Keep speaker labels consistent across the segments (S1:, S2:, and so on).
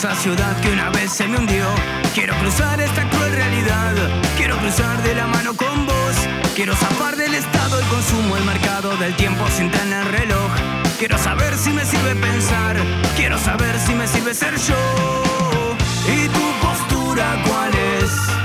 S1: Esa ciudad que una vez se me hundió. Quiero cruzar esta cruel realidad, quiero cruzar de la mano con vos. Quiero zafar del estado, el consumo, el mercado del tiempo sin tener reloj. Quiero saber si me sirve pensar, quiero saber si me sirve ser yo. ¿Y tu postura cuál es?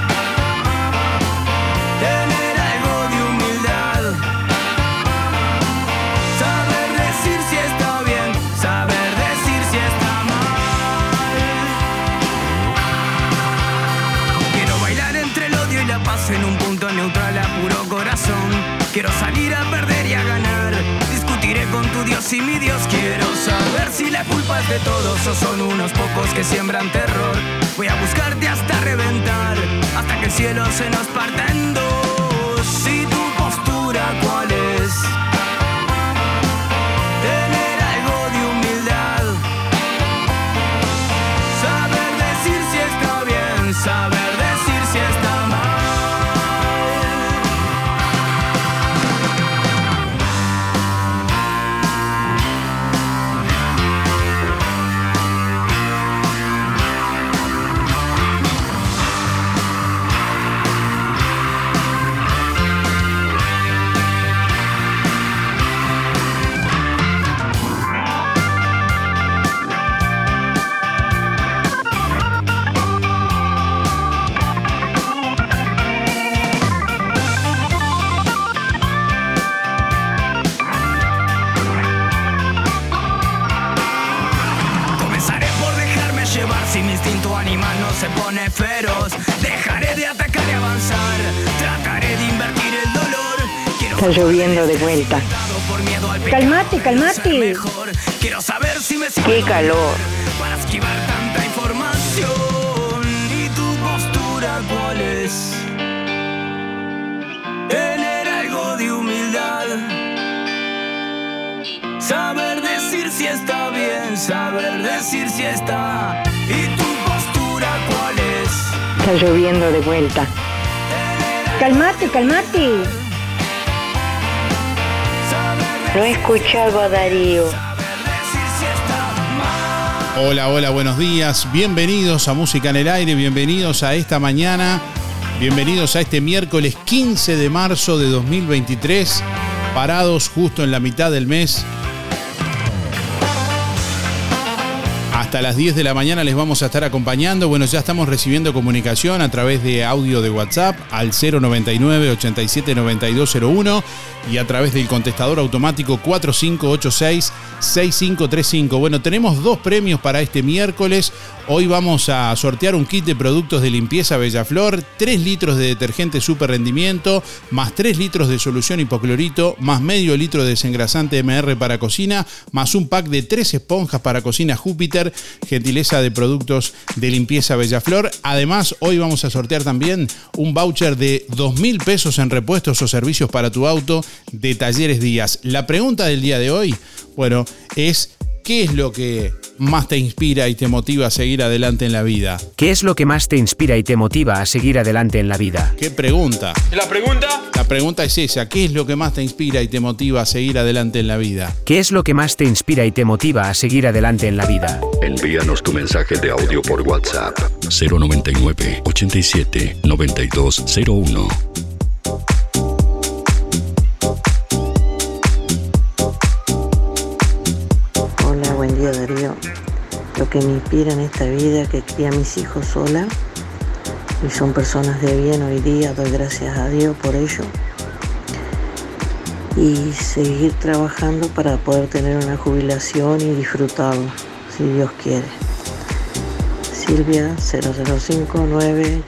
S1: Quiero salir a perder y a ganar. Discutiré con tu Dios y mi Dios. Quiero saber si la culpa es de todos o son unos pocos que siembran terror. Voy a buscarte hasta reventar, hasta que el cielo se nos parta en dos. ¿Y tu postura cuál es? Está
S2: lloviendo de vuelta. Calmate, calmate.
S1: mejor. Quiero saber si me
S2: Qué calor.
S1: para esquivar tanta información. ¿Y tu postura cuál es? Tener algo de humildad. Saber decir si está bien, saber decir si está. ¿Y tu postura cuál es?
S2: Está lloviendo de vuelta. Calmate, calmate. No he escuchado a Darío.
S3: Hola, hola, buenos días. Bienvenidos a Música en el Aire, bienvenidos a esta mañana, bienvenidos a este miércoles 15 de marzo de 2023, parados justo en la mitad del mes. Hasta las 10 de la mañana les vamos a estar acompañando. Bueno, ya estamos recibiendo comunicación a través de audio de WhatsApp al 099 87 9201 y a través del contestador automático 4586 6535. Bueno, tenemos dos premios para este miércoles. Hoy vamos a sortear un kit de productos de limpieza Bellaflor, 3 litros de detergente super rendimiento, más 3 litros de solución hipoclorito, más medio litro de desengrasante MR para cocina, más un pack de 3 esponjas para cocina Júpiter gentileza de productos de limpieza Bellaflor. Además, hoy vamos a sortear también un voucher de dos mil pesos en repuestos o servicios para tu auto de Talleres Díaz. La pregunta del día de hoy, bueno, es ¿qué es lo que más te inspira y te motiva a seguir adelante en la vida?
S4: ¿Qué es lo que más te inspira y te motiva a seguir adelante en la vida?
S3: ¿Qué pregunta?
S5: ¿La pregunta?
S3: La pregunta es esa, ¿qué es lo que más te inspira y te motiva a seguir adelante en la vida?
S4: ¿Qué es lo que más te inspira y te motiva a seguir adelante en la vida?
S6: Envíanos tu mensaje de audio por WhatsApp 099 87 9201.
S7: Que me inspira en esta vida que cría a mis hijos sola y son personas de bien hoy día, doy gracias a Dios por ello. Y seguir trabajando para poder tener una jubilación y disfrutarlo, si Dios quiere. Silvia 0059,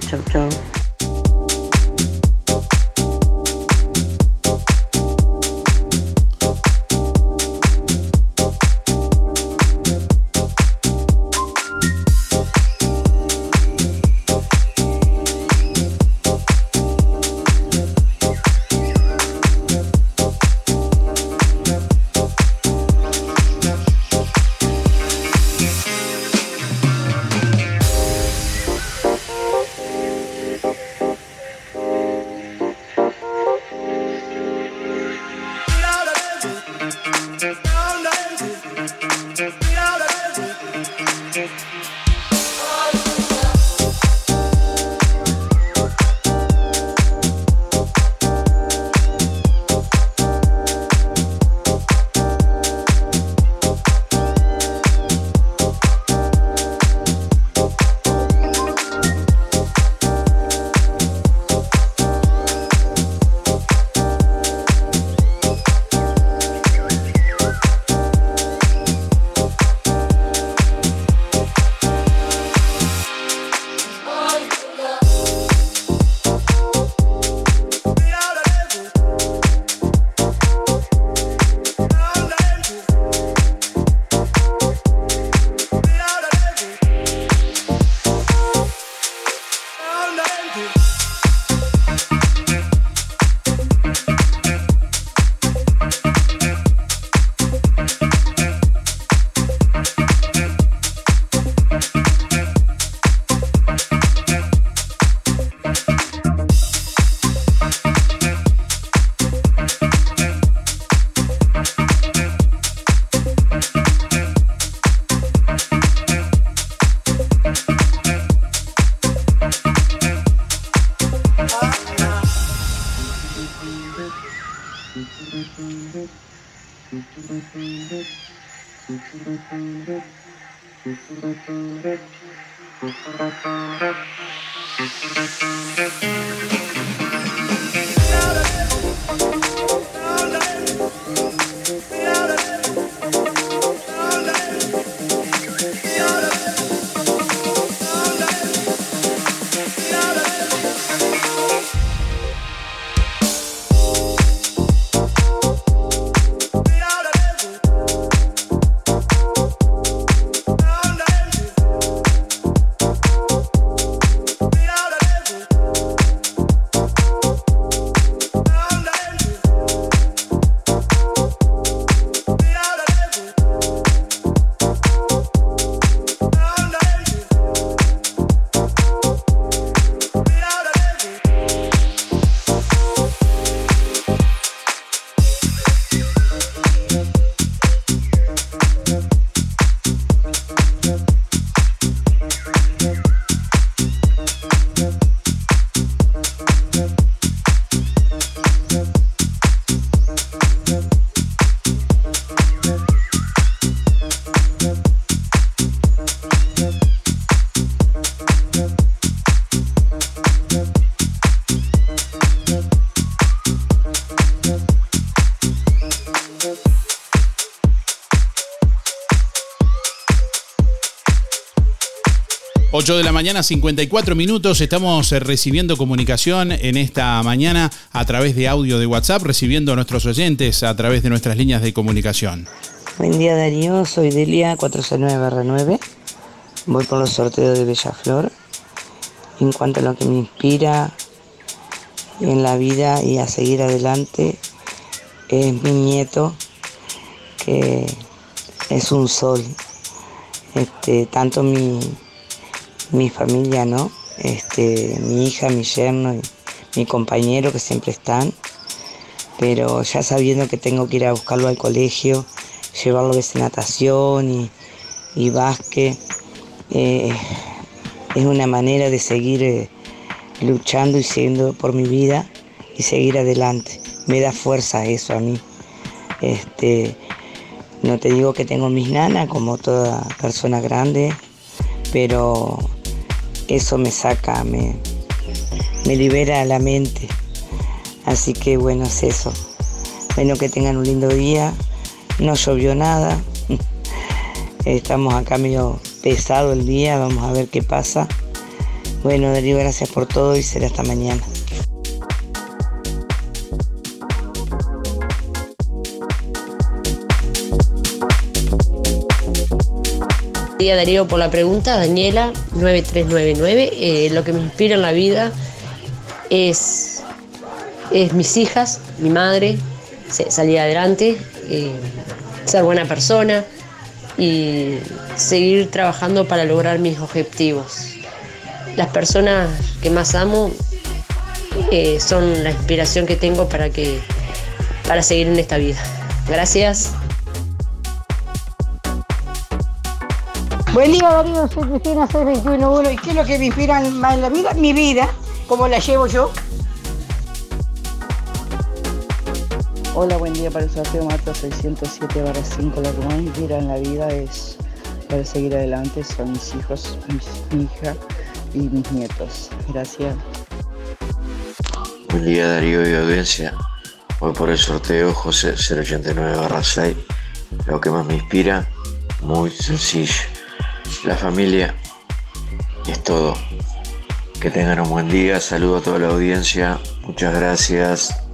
S7: Louder. 8
S3: de la mañana, 54 minutos. Estamos eh, recibiendo comunicación en esta mañana a través de audio de WhatsApp, recibiendo a nuestros oyentes a través de nuestras líneas de comunicación.
S8: Buen día Darío, soy Delia 469-9. Voy por los sorteos de Bella Flor. En cuanto a lo que me inspira en la vida y a seguir adelante, es mi nieto, que es un sol. Este, tanto mi, mi familia, ¿no? Este, mi hija, mi yerno y mi compañero que siempre están. Pero ya sabiendo que tengo que ir a buscarlo al colegio, llevarlo de natación y, y básquet, eh, es una manera de seguir eh, luchando y siguiendo por mi vida y seguir adelante. Me da fuerza eso a mí. Este, no te digo que tengo mis nanas como toda persona grande, pero eso me saca, me, me libera la mente. Así que bueno, es eso. Bueno, que tengan un lindo día. No llovió nada. Estamos acá medio pesado el día, vamos a ver qué pasa. Bueno, Darío, gracias por todo y será hasta mañana.
S9: Día Darío por la pregunta, Daniela 9399. Eh, lo que me inspira en la vida es, es mis hijas, mi madre, salir adelante, eh, ser buena persona y seguir trabajando para lograr mis objetivos. Las personas que más amo eh, son la inspiración que tengo para, que, para seguir en esta vida. Gracias.
S10: Buen día Darío, soy Cristina 6211 ¿y qué es lo que me inspira más en la vida? Mi vida, como la llevo yo.
S11: Hola, buen día para el sorteo Marta 607 barra 5. Lo que más me inspira en la vida es para seguir adelante son mis hijos, mi hija y mis nietos. Gracias.
S12: Buen día Darío y audiencia. Voy por el sorteo José 089 barra 6. Lo que más me inspira, muy sencillo. La familia es todo. Que tengan un buen día. Saludo a toda la audiencia. Muchas gracias.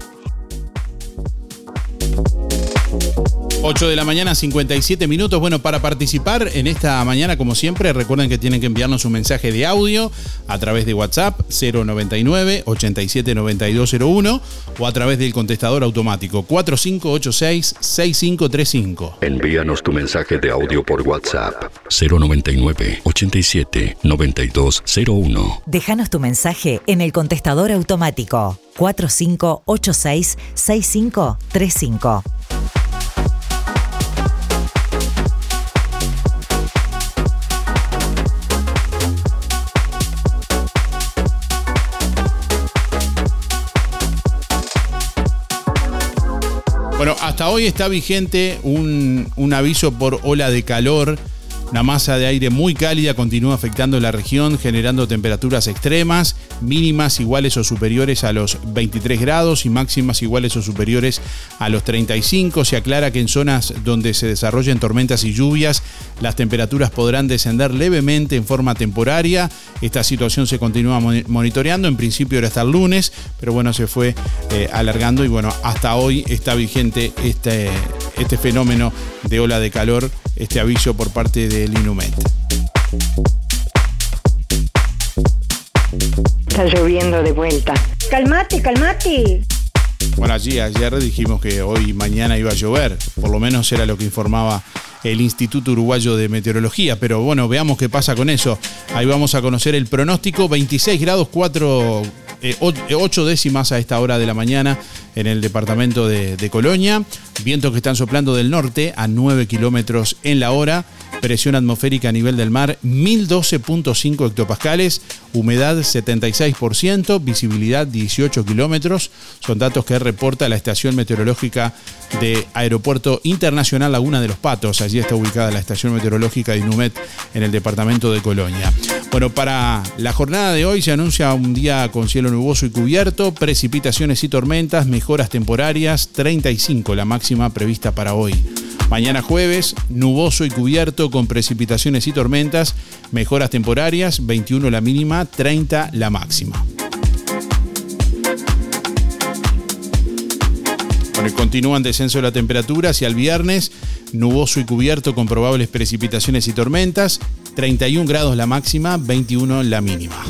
S3: 8 de la mañana, 57 minutos. Bueno, para participar en esta mañana, como siempre, recuerden que tienen que enviarnos un mensaje de audio a través de WhatsApp 099 879201 o a través del contestador automático 4586 6535.
S6: Envíanos tu mensaje de audio por WhatsApp 099 87 9201.
S13: Déjanos tu mensaje en el contestador automático 4586 6535.
S3: Bueno, hasta hoy está vigente un, un aviso por ola de calor una masa de aire muy cálida continúa afectando la región, generando temperaturas extremas, mínimas iguales o superiores a los 23 grados y máximas iguales o superiores a los 35. Se aclara que en zonas donde se desarrollen tormentas y lluvias, las temperaturas podrán descender levemente en forma temporaria. Esta situación se continúa monitoreando. En principio era hasta el lunes, pero bueno, se fue eh, alargando y bueno, hasta hoy está vigente este, este fenómeno de ola de calor este aviso por parte del Inumet.
S14: Está lloviendo de vuelta.
S10: Calmate, calmate.
S3: Bueno, allí ayer dijimos que hoy y mañana iba a llover, por lo menos era lo que informaba el Instituto Uruguayo de Meteorología, pero bueno, veamos qué pasa con eso. Ahí vamos a conocer el pronóstico, 26 grados 4, 8 décimas a esta hora de la mañana en el departamento de, Colonia, vientos que están soplando del norte a 9 kilómetros en la hora, presión atmosférica a nivel del mar 1012.5 hectopascales, humedad 76%, visibilidad 18 kilómetros. Son datos que reporta la estación meteorológica de Aeropuerto Internacional Laguna de los Patos. Allí está ubicada la estación meteorológica de Inumet en el departamento de Colonia. Bueno, para la jornada de hoy se anuncia un día con cielo nuboso y cubierto, precipitaciones y tormentas, mejoras temporarias, 35 la máxima prevista para hoy. Mañana jueves, nuboso y cubierto con precipitaciones y tormentas, mejoras temporarias, 21 la mínima, 30 la máxima. Bueno, continúa en descenso de la temperatura hacia el viernes, nuboso y cubierto con probables precipitaciones y tormentas, 31 grados la máxima, 21 la mínima.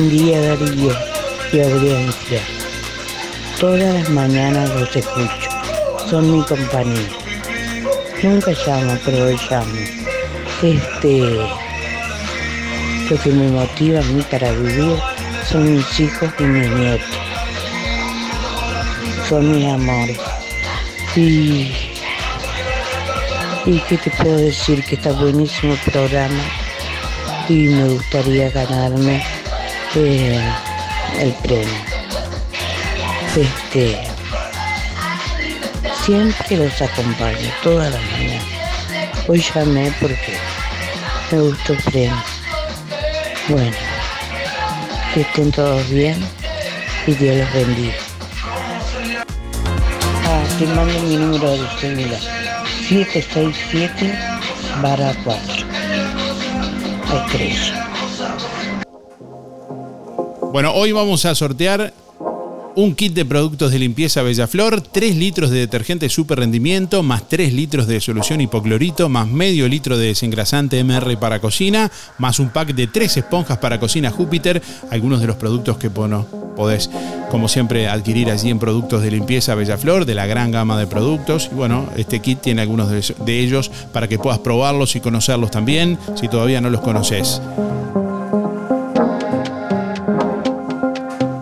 S8: Buen día Darío y audiencia. Todas las mañanas los escucho. Son mi compañía. Nunca llamo, pero hoy llamo. Este, lo que me motiva a mí para vivir son mis hijos y mis nietos. Son mis amores. Y, y qué te puedo decir que está buenísimo el programa y me gustaría ganarme eh, el premio. Este, siempre los acompaño, todas las mañanas. Hoy llamé porque me gustó el premio. Bueno, que estén todos bien y Dios los bendiga. Ah, te mi número de celular. 767 barra 4. Estrella.
S3: Bueno, hoy vamos a sortear un kit de productos de limpieza Bellaflor, 3 litros de detergente super rendimiento, más 3 litros de solución hipoclorito, más medio litro de desengrasante MR para cocina, más un pack de 3 esponjas para cocina Júpiter, algunos de los productos que bueno, podés, como siempre, adquirir allí en productos de limpieza Bellaflor, de la gran gama de productos. Y bueno, este kit tiene algunos de, de ellos para que puedas probarlos y conocerlos también, si todavía no los conoces.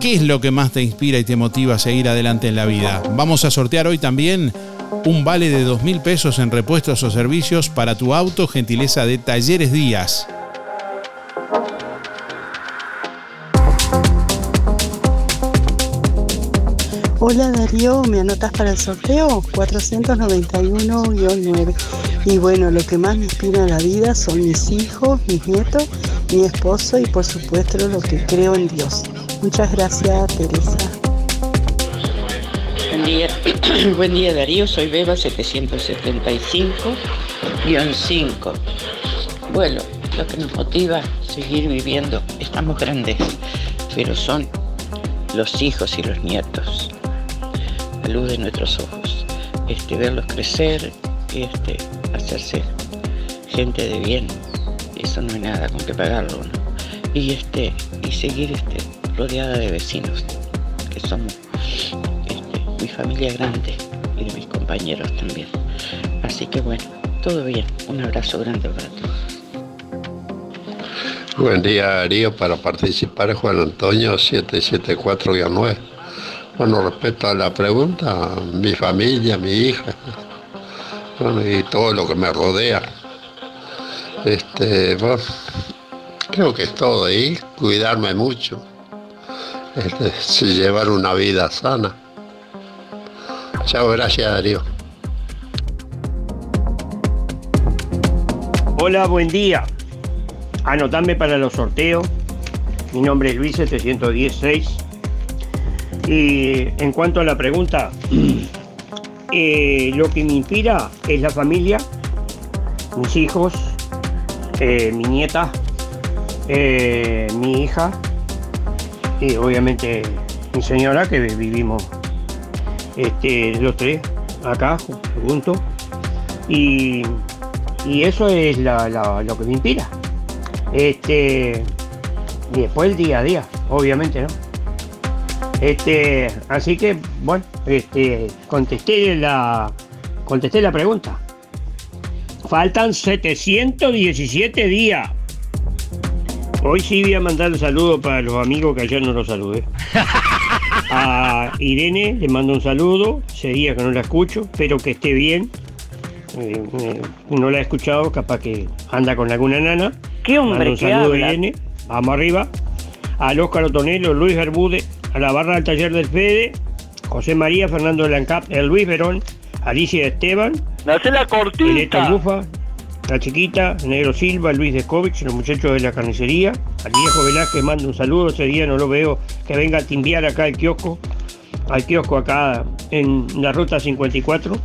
S3: ¿Qué es lo que más te inspira y te motiva a seguir adelante en la vida? Vamos a sortear hoy también un vale de 2 mil pesos en repuestos o servicios para tu auto, gentileza de Talleres Díaz.
S15: Hola Darío, ¿me anotas para el sorteo? 491-9. Y bueno, lo que más me inspira en la vida son mis hijos, mis nietos, mi esposo y por supuesto lo que creo en Dios. Muchas gracias, Teresa.
S16: Buen día, buen día Darío, soy Beba 775-5. Bueno, lo que nos motiva a seguir viviendo, estamos grandes, pero son los hijos y los nietos, la luz de nuestros ojos, este, verlos crecer, este, hacerse gente de bien, eso no hay nada con que pagarlo, ¿no? Y este, y seguir este, rodeada de vecinos, que somos este, mi familia grande y de mis compañeros también. Así que bueno, todo bien, un abrazo grande para todos.
S17: Buen día, Darío. Para participar, Juan Antonio 774-9. Bueno, respecto a la pregunta, mi familia, mi hija, y todo lo que me rodea. Este, bueno, creo que es todo ahí, cuidarme mucho, este, sí, llevar una vida sana. Chao, gracias, Darío.
S18: Hola, buen día. Anotame para los sorteos. Mi nombre es Luis 716. Y en cuanto a la pregunta, eh, lo que me inspira es la familia, mis hijos, eh, mi nieta, eh, mi hija y obviamente mi señora que vivimos este, los tres acá juntos. Y, y eso es la- lo que me inspira. Este, y después el día a día, obviamente, ¿no? Este, así que, bueno, este, contesté la, contesté la pregunta. Faltan 717 días. Hoy sí voy a mandar un saludo para los amigos que ayer no los saludé. A Irene le mando un saludo, sería que no la escucho, espero que esté bien. Eh, eh, no la he escuchado, capaz que anda con alguna nana.
S14: ¿Qué hombre
S18: Mando un saludo
S14: habla?
S18: Irene, vamos arriba. Al Óscar Otonelo, Luis Bermúdez, a la barra del taller del Fede, José María, Fernando Lancap, el Luis Verón, Alicia Esteban,
S19: Hace la cortita.
S18: Bufa, la chiquita, Negro Silva, Luis Descovich, los muchachos de la carnicería. Al viejo Velázquez mando un saludo, ese día no lo veo, que venga a timbiar acá el kiosco. al kiosco acá en la ruta 54.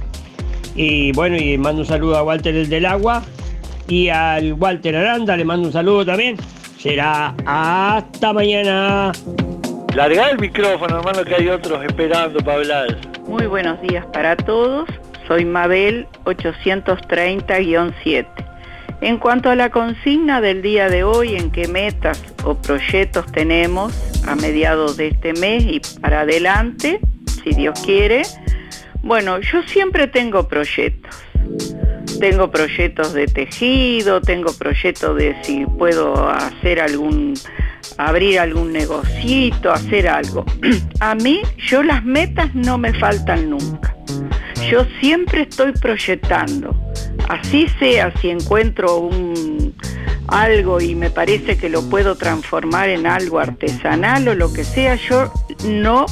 S18: Y bueno, y mando un saludo a Walter el del agua y al Walter Aranda le mando un saludo también. Será hasta mañana.
S19: Larga el micrófono, hermano, que hay otros esperando para hablar.
S20: Muy buenos días para todos. Soy Mabel 830-7. En cuanto a la consigna del día de hoy, en qué metas o proyectos tenemos a mediados de este mes y para adelante, si Dios quiere, bueno, yo siempre tengo proyectos. Tengo proyectos de tejido, tengo proyectos de si puedo hacer algún, abrir algún negocito, hacer algo. A mí, yo las metas no me faltan nunca. Yo siempre estoy proyectando. Así sea si encuentro un algo y me parece que lo puedo transformar en algo artesanal o lo que sea, yo no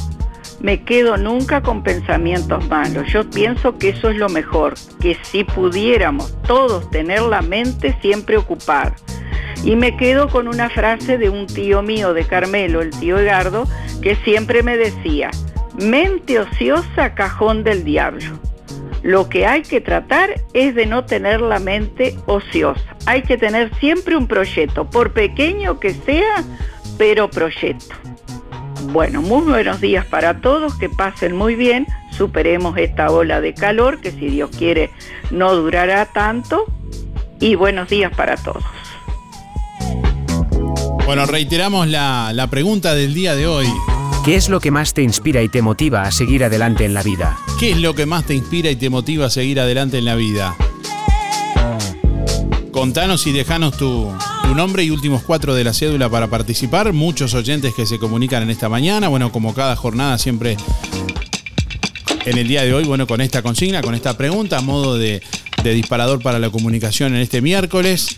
S20: me quedo nunca con pensamientos malos. Yo pienso que eso es lo mejor, que si pudiéramos todos tener la mente siempre ocupada. Y me quedo con una frase de un tío mío de Carmelo, el tío Egardo, que siempre me decía, mente ociosa, cajón del diablo. Lo que hay que tratar es de no tener la mente ociosa. Hay que tener siempre un proyecto, por pequeño que sea, pero proyecto. Bueno, muy buenos días para todos, que pasen muy bien, superemos esta ola de calor que si Dios quiere no durará tanto y buenos días para todos.
S3: Bueno, reiteramos la, la pregunta del día de hoy.
S4: ¿Qué es lo que más te inspira y te motiva a seguir adelante en la vida?
S3: ¿Qué es lo que más te inspira y te motiva a seguir adelante en la vida? Contanos y dejanos tu, tu nombre y últimos cuatro de la cédula para participar. Muchos oyentes que se comunican en esta mañana. Bueno, como cada jornada siempre en el día de hoy, bueno, con esta consigna, con esta pregunta, a modo de, de disparador para la comunicación en este miércoles.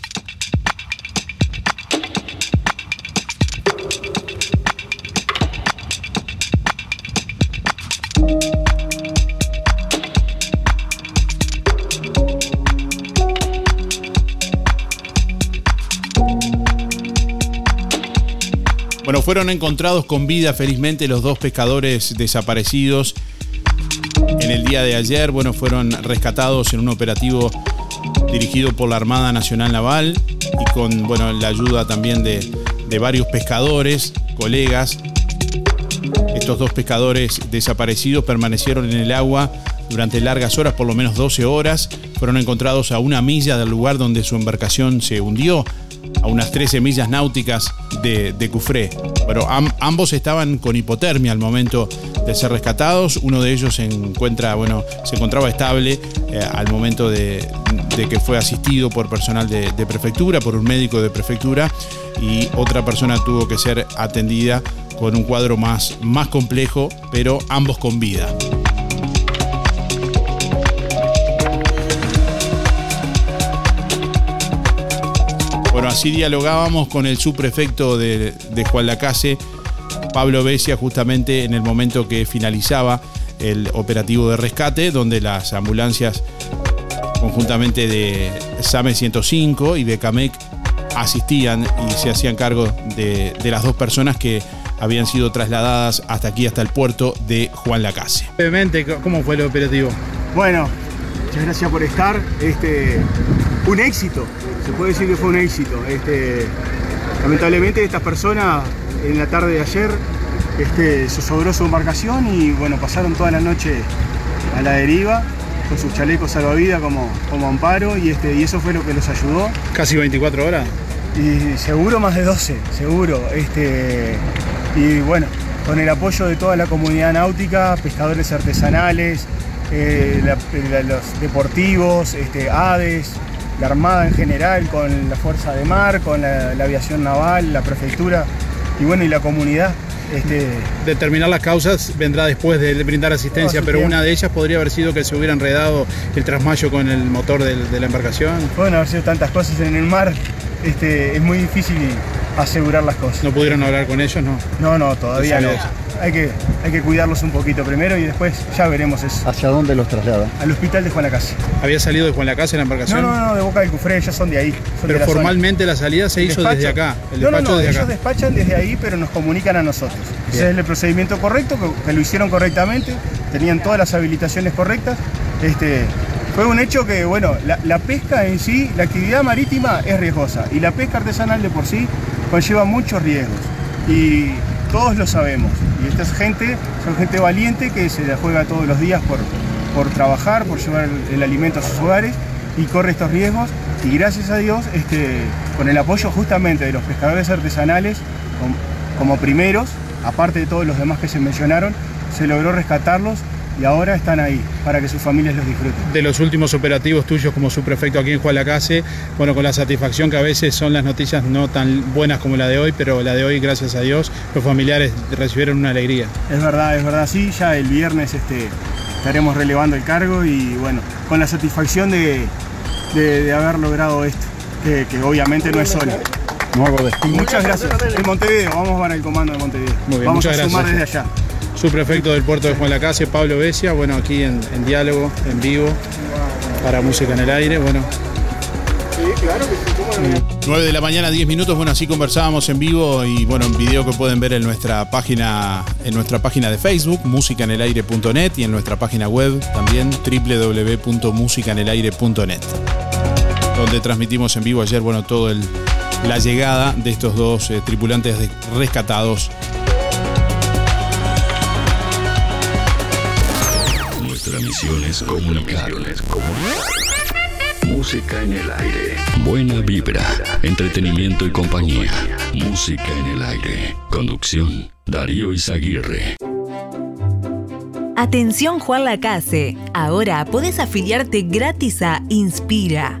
S3: Fueron encontrados con vida felizmente los dos pescadores desaparecidos en el día de ayer. Bueno, fueron rescatados en un operativo dirigido por la Armada Nacional Naval y con bueno, la ayuda también de, de varios pescadores, colegas. Estos dos pescadores desaparecidos permanecieron en el agua durante largas horas, por lo menos 12 horas. Fueron encontrados a una milla del lugar donde su embarcación se hundió a unas 13 millas náuticas de, de Cufré. Ambos estaban con hipotermia al momento de ser rescatados. Uno de ellos se encuentra, bueno, se encontraba estable eh, al momento de, de que fue asistido por personal de, de prefectura, por un médico de prefectura, y otra persona tuvo que ser atendida con un cuadro más, más complejo, pero ambos con vida. Bueno, así dialogábamos con el subprefecto de, de Juan Lacase, Pablo Besia, justamente en el momento que finalizaba el operativo de rescate, donde las ambulancias conjuntamente de SAME 105 y de CAMEC asistían y se hacían cargo de, de las dos personas que habían sido trasladadas hasta aquí, hasta el puerto de Juan Lacase.
S21: Brevemente, ¿cómo fue el operativo? Bueno, muchas gracias por estar. Este, un éxito, se puede decir que fue un éxito. Este, lamentablemente estas personas en la tarde de ayer este, se sobró su embarcación y bueno, pasaron toda la noche a la deriva con sus chalecos salvavidas como, como amparo y, este, y eso fue lo que los ayudó.
S3: Casi 24 horas.
S21: Y seguro más de 12, seguro. Este, y bueno, con el apoyo de toda la comunidad náutica, pescadores artesanales, eh, la- la- los deportivos, este, ADES, la Armada en general, con la Fuerza de Mar, con la, la aviación naval, la prefectura y bueno, y la comunidad. Este,
S3: Determinar las causas vendrá después de brindar asistencia, pero
S21: tiempo.
S3: una de ellas podría haber sido que se hubiera enredado el trasmayo con el motor de la embarcación.
S21: Pueden haber sido tantas cosas en el mar, este, es muy difícil asegurar las cosas.
S22: ¿No pudieron hablar con ellos? No.
S21: No, no, todavía no. Hay que, hay que cuidarlos un poquito primero y después ya veremos eso.
S3: ¿Hacia dónde los trasladan?
S21: Al hospital de Juan Lacase.
S22: ¿Había salido de Juan la
S21: No,
S22: embarcación?
S21: no, no, de Boca del Cufré, ya son de ahí. son de
S22: Pero
S21: la zona.
S22: formalmente la salida se hizo
S21: despacho-
S22: desde acá. El
S21: no, no,
S22: despacho
S21: no,
S22: desde
S21: ellos
S22: acá.
S21: despachan desde ahí, pero nos comunican a nosotros. Ese es el procedimiento correcto, que, que lo hicieron correctamente, tenían todas las habilitaciones correctas. Este, fue un hecho que, bueno, la, la pesca en sí, la actividad marítima es riesgosa y la pesca artesanal de por sí conlleva muchos riesgos. Y todos lo sabemos. Y esta es gente, son gente valiente que se la juega todos los días por, por trabajar, por llevar el, alimento a sus hogares y corre estos riesgos. Y gracias a Dios, este, con el apoyo justamente de los pescadores artesanales, com- como primeros, aparte de todos los demás que se mencionaron, se logró rescatarlos y ahora están ahí para que sus familias los disfruten.
S22: de los últimos operativos tuyos como subprefecto aquí en Juan Lacase, bueno, con la satisfacción que a veces son las noticias no tan buenas como la de hoy, pero la de hoy, gracias a Dios, los familiares recibieron una alegría.
S21: Es verdad, es verdad, sí, ya el viernes este, estaremos relevando el cargo y bueno, con la satisfacción de, de- de haber logrado esto, que, que obviamente no es solo.
S3: No hago destino.
S21: Muchas gracias. En Montevideo, vamos para el comando de Montevideo.
S22: Muy bien,
S21: vamos
S22: muchas
S21: a sumar
S22: gracias.
S21: desde allá.
S22: Subprefecto del puerto de Juan Lacase, Pablo Besia, bueno, aquí en, en diálogo, en vivo, para Música en el Aire, bueno.
S21: Sí, claro que sí, cómo no.
S22: 9 de la mañana, 10 minutos. Bueno, así conversábamos en vivo y bueno, un video que pueden ver en nuestra página, en nuestra página de Facebook, musicanelaire.net y en nuestra página web también www.musicanelaire.net. Donde transmitimos en vivo ayer, bueno, todo el la llegada de estos dos eh, tripulantes de- rescatados.
S6: Nuestra misión es comunicar. Música en el aire. Buena vibra, entretenimiento y compañía. Música en el aire. Conducción, Darío Izaguirre.
S23: Atención Juan Lacase, ahora podés afiliarte gratis a Inspira.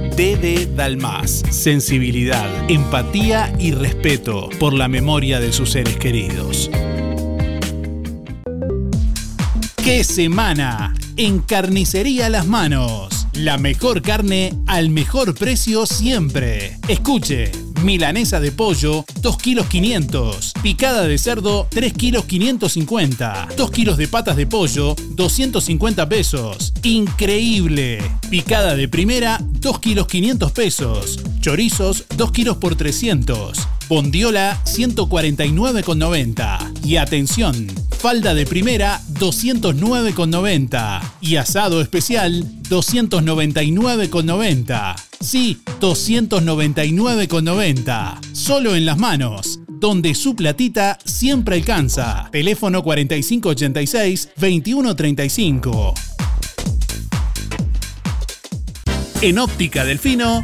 S22: DD Dalmas. Sensibilidad, empatía y respeto por la memoria de sus seres queridos. ¡Qué semana! En Carnicería Las Manos. La mejor carne al mejor precio siempre. Escuche. Milanesa de pollo, 2 kilos 500. Picada de cerdo, 3 kilos 550. 2 kilos de patas de pollo, 250 pesos. Increíble. Picada de primera, 2 kilos 500 pesos. Chorizos, 2 kilos por 300. Bondiola 149,90. Y atención, falda de primera 209,90. Y asado especial 299,90. Sí, 299,90. Solo en las manos, donde su platita siempre alcanza. Teléfono 4586-2135. En Óptica Delfino,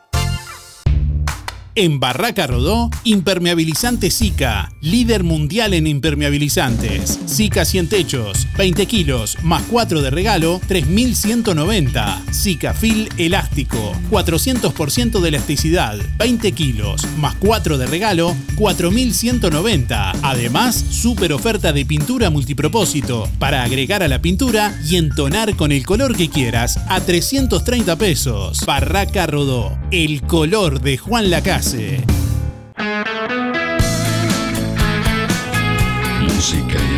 S22: En Barraca Rodó, impermeabilizante Zika, líder mundial en impermeabilizantes. Zika 100 techos, 20 kilos, más 4 de regalo, 3190. Zika Fil elástico, 400% de elasticidad, 20 kilos, más 4 de regalo, 4190. Además, super oferta de pintura multipropósito para agregar a la pintura y entonar con el color que quieras a 330 pesos. Barraca Rodó, el color de Juan Lacase.
S24: Música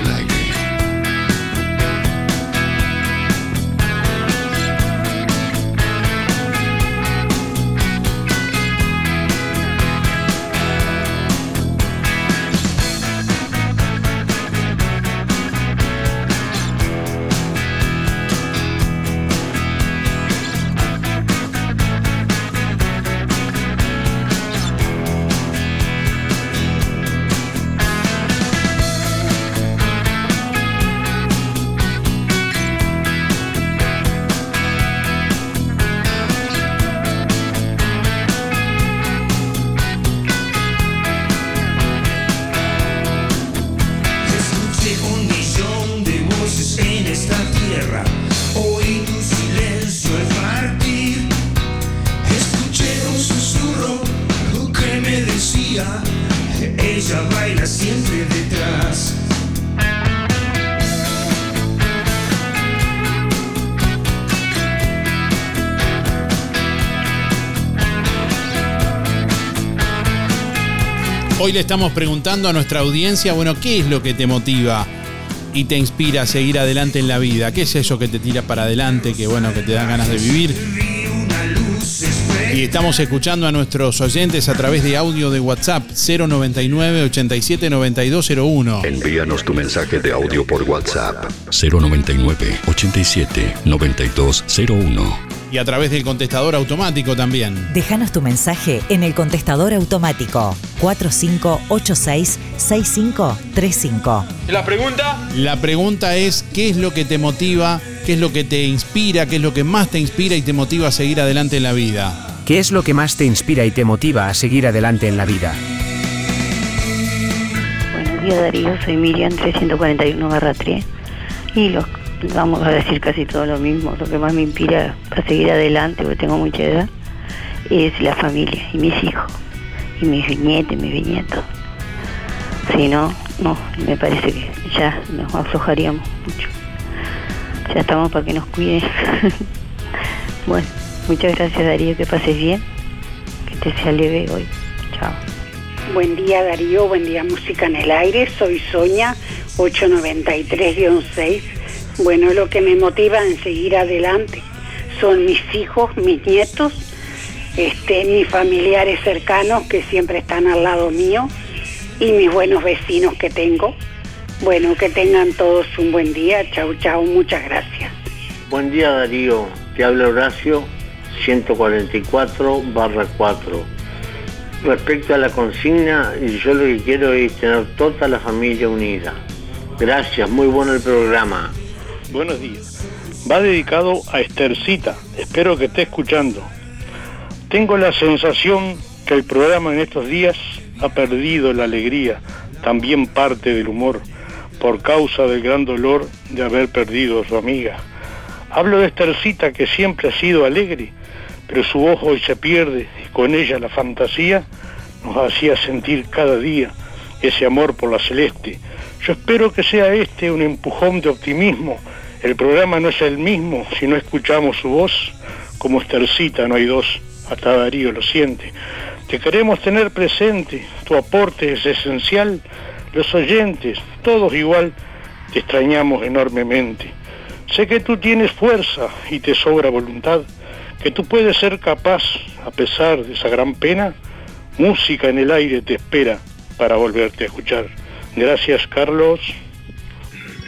S22: Hoy le estamos preguntando a nuestra audiencia, bueno, ¿qué es lo que te motiva y te inspira a seguir adelante en la vida? ¿Qué es eso que te tira para adelante, que bueno, que te da ganas de vivir? Y estamos escuchando a nuestros oyentes a través de audio de WhatsApp 099 87 9201.
S24: Envíanos tu mensaje de audio por WhatsApp 099 87 9201.
S22: Y a través del contestador automático también.
S13: Déjanos tu mensaje en el contestador automático 4586-6535.
S22: ¿La pregunta? La pregunta es, ¿qué es lo que te motiva? ¿Qué es lo que te inspira? ¿Qué es lo que más te inspira y te motiva a seguir adelante en la vida?
S4: ¿Qué es lo que más te inspira y te motiva a seguir adelante en la vida?
S25: Buenos días Darío, soy Miriam 341 barra 3 y los vamos a decir casi todo lo mismo. Lo que más me inspira para seguir adelante, porque tengo mucha edad, es la familia y mis hijos y mis nietos y mis bisnietos. Si no, no, me parece que ya nos aflojaríamos mucho. Ya estamos para que nos cuiden. bueno, muchas gracias Darío, que pases bien, que te sea leve hoy. Chao.
S26: Buen día Darío, buen día Música en el Aire, soy Soña 893-6. Bueno, lo que me motiva en seguir adelante son mis hijos, mis nietos, este, mis familiares cercanos que siempre están al lado mío y mis buenos vecinos que tengo. Bueno, que tengan todos un buen día. Chau, chau, muchas gracias.
S19: Buen día Darío, te habla Horacio 144 barra 4. Respecto a la consigna, yo lo que quiero es tener toda la familia unida. Gracias, muy bueno el programa.
S27: Buenos días. Va dedicado a Estercita. Espero que esté escuchando. Tengo la sensación que el programa en estos días ha perdido la alegría, también parte del humor, por causa del gran dolor de haber perdido a su amiga. Hablo de Estercita que siempre ha sido alegre, pero su ojo hoy se pierde y con ella la fantasía nos hacía sentir cada día ese amor por la celeste. Yo espero que sea este un empujón de optimismo. El programa no es el mismo si no escuchamos su voz. Como Estercita no hay dos, hasta Darío lo siente. Te queremos tener presente, tu aporte es esencial. Los oyentes, todos igual, te extrañamos enormemente. Sé que tú tienes fuerza y te sobra voluntad, que tú puedes ser capaz, a pesar de esa gran pena, música en el aire te espera para volverte a escuchar. Gracias, Carlos.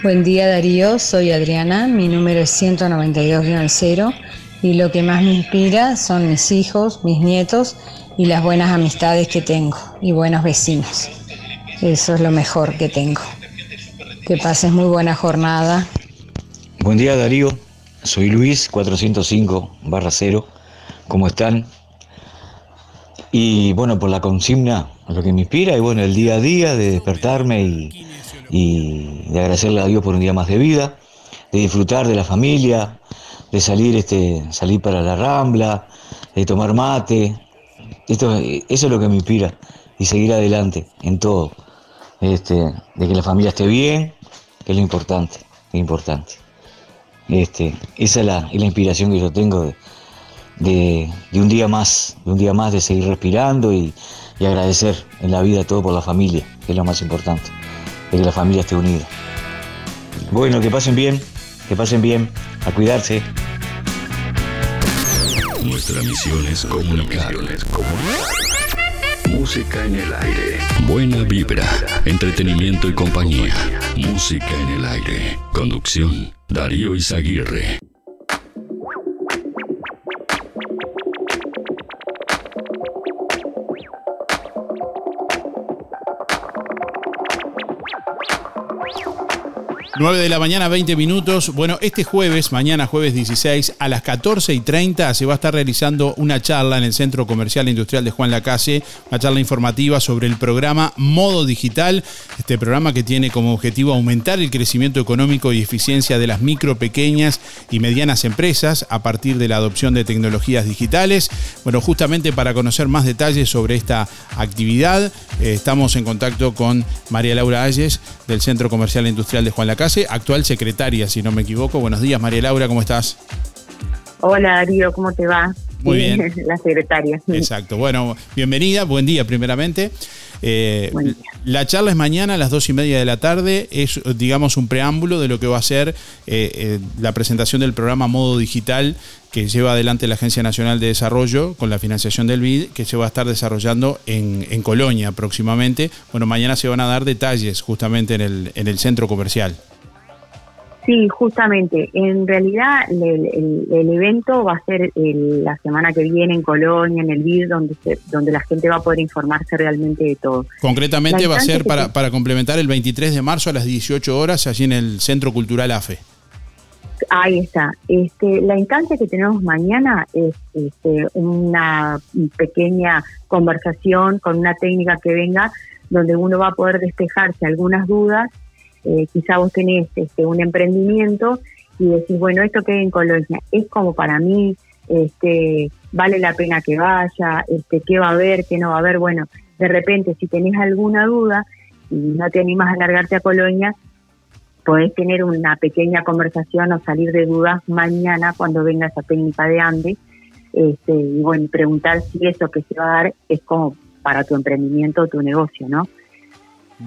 S28: Buen día Darío, soy Adriana, mi número es 192-0 y lo que más me inspira son mis hijos, mis nietos y las buenas amistades que tengo y buenos vecinos. Eso es lo mejor que tengo. Que pases muy buena jornada.
S29: Buen día Darío, soy Luis 405 barra 0. ¿Cómo están? Y bueno, por la consigna, lo que me inspira, y bueno, el día a día de despertarme y, y de agradecerle a Dios por un día más de vida, de disfrutar de la familia, de salir, este, salir para la rambla, de tomar mate. Esto, eso es lo que me inspira y seguir adelante en todo. Este, de que la familia esté bien, que es lo importante, es importante. Este, esa es la, es la inspiración que yo tengo de, de, de un día más, de un día más de seguir respirando y, y agradecer en la vida todo por la familia, que es lo más importante, de que la familia esté unida. Bueno, que pasen bien, que pasen bien, a cuidarse.
S6: Nuestra misión es comunicar. Música en el aire. Buena vibra, entretenimiento y compañía. Música en el aire. Conducción, Darío Izaguirre.
S3: Nueve de la mañana, 20 minutos. Bueno, este jueves, mañana jueves 16, a las 14 y 30 se va a estar realizando una charla en el Centro Comercial e Industrial de Juan Lacase, una charla informativa sobre el programa Modo Digital, este programa que tiene como objetivo aumentar el crecimiento económico y eficiencia de las micro, pequeñas y medianas empresas a partir de la adopción de tecnologías digitales. Bueno, justamente para conocer más detalles sobre esta actividad, estamos en contacto con María Laura Ayes del Centro Comercial e Industrial de Juan Lacase actual secretaria, si no me equivoco. Buenos días, María Laura, ¿cómo estás?
S30: Hola Darío, ¿cómo te va?
S3: Muy bien.
S30: La secretaria.
S3: Exacto. Bueno, bienvenida, buen día primeramente. Eh, la charla es mañana a las dos y media de la tarde. Es, digamos, un preámbulo de lo que va a ser eh, eh, la presentación del programa Modo Digital que lleva adelante la Agencia Nacional de Desarrollo con la financiación del BID, que se va a estar desarrollando en, en Colonia próximamente. Bueno, mañana se van a dar detalles justamente en el, en el centro comercial.
S30: Sí, justamente. En realidad el, el- el evento va a ser el- la semana que viene en Colonia, en el BID, donde, se- donde la gente va a poder informarse realmente de todo.
S3: Concretamente va a ser para, para complementar el 23 de marzo a las 18 horas allí en el Centro Cultural AFE.
S30: Ahí está. Este, la instancia que tenemos mañana es este, una pequeña conversación con una técnica que venga donde uno va a poder despejarse algunas dudas. Eh, quizá vos tenés este, un emprendimiento y decís, bueno, esto que hay en Colonia es como para mí, este, vale la pena que vaya, este, qué va a haber, qué no va a haber. Bueno, de repente, si tenés alguna duda y no te animas a largarte a Colonia, podés tener una pequeña conversación o salir de dudas mañana cuando venga esa técnica de Andes este, y bueno, preguntar si eso que se va a dar es como para tu emprendimiento o tu negocio, ¿no?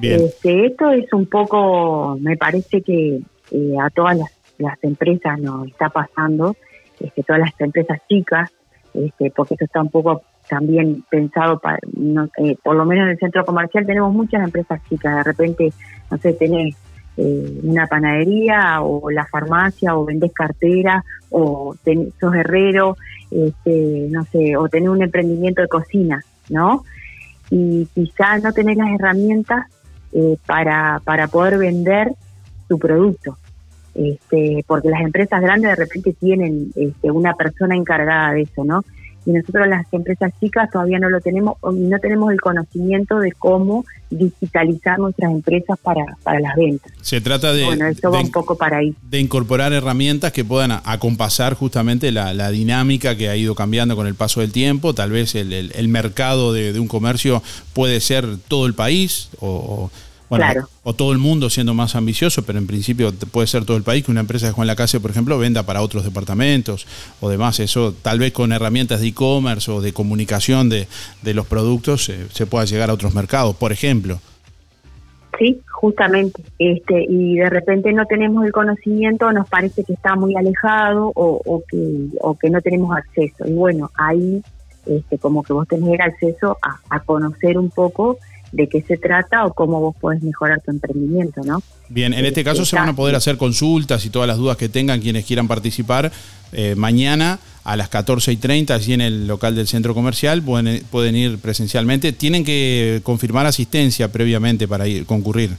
S30: Este, esto es un poco, me parece que eh, a todas las, las empresas nos está pasando, este, todas las empresas chicas, este, porque esto está un poco también pensado para, no, eh, por lo menos en el centro comercial tenemos muchas empresas chicas, de repente, no sé, tenés eh, una panadería o la farmacia o vendés cartera o ten- sos herrero, este, no sé, o tenés un emprendimiento de cocina, ¿no? Y quizás no tenés las herramientas eh, para, para poder vender tu producto. Este, porque las empresas grandes de repente tienen este, una persona encargada de eso, ¿no? Y nosotros las empresas chicas todavía no lo tenemos y no tenemos el conocimiento de cómo digitalizar nuestras empresas para, para las ventas.
S3: Se trata de,
S30: bueno, esto va
S3: de-
S30: un poco para ahí.
S3: de incorporar herramientas que puedan acompasar justamente la, la dinámica que ha ido cambiando con el paso del tiempo. Tal vez el, el- el mercado de, de un comercio puede ser todo el país o, o, bueno,
S30: Claro.
S3: o todo el mundo siendo más ambicioso, pero en principio puede ser todo el país que una empresa de Juan Lacase, por ejemplo, venda para otros departamentos o demás. Eso tal vez con herramientas de e-commerce o de comunicación de, de los productos eh, se pueda llegar a otros mercados, por ejemplo.
S30: Sí, justamente. Este, y de repente no tenemos el conocimiento, nos parece que está muy alejado o, o que, o que no tenemos acceso. Y bueno, ahí este, como que vos tenés el acceso a, a conocer un poco de qué se trata o cómo vos podés mejorar tu emprendimiento, ¿no?
S3: Bien, en este caso se van a poder hacer consultas y todas las dudas que tengan quienes quieran participar eh, mañana a las 14 y 30 allí en el local del centro comercial, pueden, pueden ir presencialmente. Tienen que confirmar asistencia previamente para ir concurrir.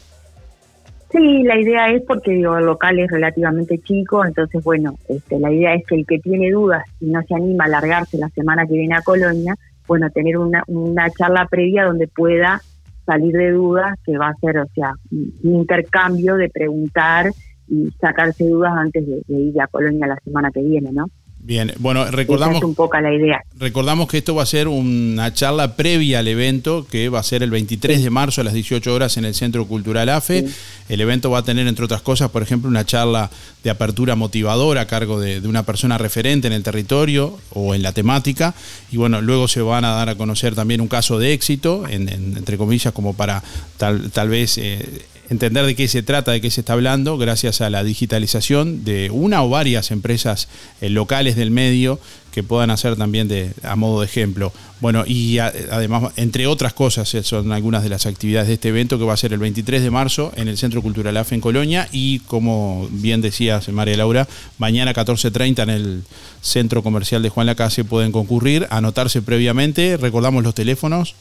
S30: Sí, la idea es porque digo, el local es relativamente chico, entonces bueno, este, la idea es que el que tiene dudas y no se anima a largarse la semana que viene a Colonia, bueno, tener una, una charla previa donde pueda salir de dudas, que va a ser, o sea, un intercambio de preguntar y sacarse dudas antes de, ir a Colonia la semana que viene, ¿no?
S3: Bien, bueno, recordamos,
S30: Esa es un poco la idea.
S3: recordamos que esto va a ser una charla previa al evento que va a ser el 23 de marzo a las 18 horas en el Centro Cultural AFE. El evento va a tener, entre otras cosas, por ejemplo, una charla de apertura motivadora a cargo de, de una persona referente en el territorio o en la temática. Y bueno, luego se van a dar a conocer también un caso de éxito, en- en- entre comillas, como para tal, tal vez... eh, entender de qué se trata, de qué se está hablando, gracias a la digitalización de una o varias empresas eh, locales del medio que puedan hacer también de, a modo de ejemplo. Bueno, y además, entre otras cosas, eh, son algunas de las actividades de este evento que va a ser el 23 de marzo en el Centro Cultural AFE en Colonia y, como bien decías, María Laura, mañana 14.30 en el Centro Comercial de Juan Lacase pueden concurrir, anotarse previamente, recordamos los teléfonos.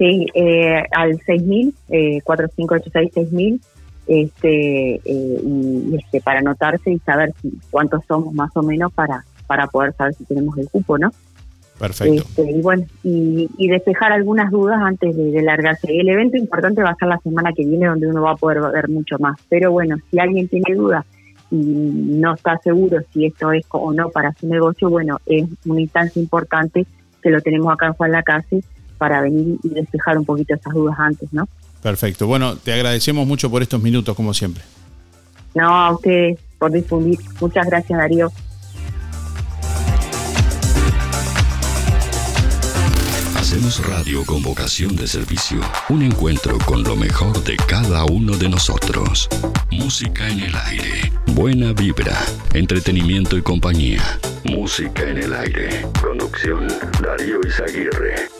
S30: Sí, eh, al 6.000, eh, 4586-6000, este, eh, y, y, este, para anotarse y saber si, cuántos somos más o menos para, para poder saber si tenemos el cupo, ¿no?
S3: Perfecto.
S30: Este, y bueno, y, y despejar algunas dudas antes de, de largarse. El evento importante va a ser la semana que viene, donde uno va a poder ver mucho más. Pero bueno, si alguien tiene dudas y no está seguro si esto es o no para su negocio, bueno, es una instancia importante que lo tenemos acá en Juan Lacase para venir y despejar un poquito esas dudas antes, ¿no?
S3: Perfecto. Bueno, te agradecemos mucho por estos minutos, como siempre.
S30: No, a ustedes por difundir. Muchas gracias, Darío.
S6: Hacemos radio con vocación de servicio. Un encuentro con lo mejor de cada uno de nosotros. Música en el aire. Buena vibra. Entretenimiento y compañía. Música en el aire. Conducción Darío Izaguirre.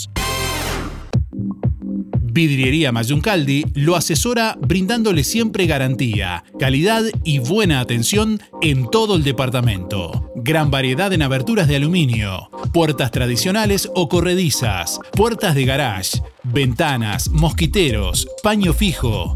S22: Vidriería Mayuncaldi lo asesora brindándole siempre garantía, calidad y buena atención en todo el departamento. Gran variedad en aberturas de aluminio, puertas tradicionales o corredizas, puertas de garage, ventanas, mosquiteros, paño fijo,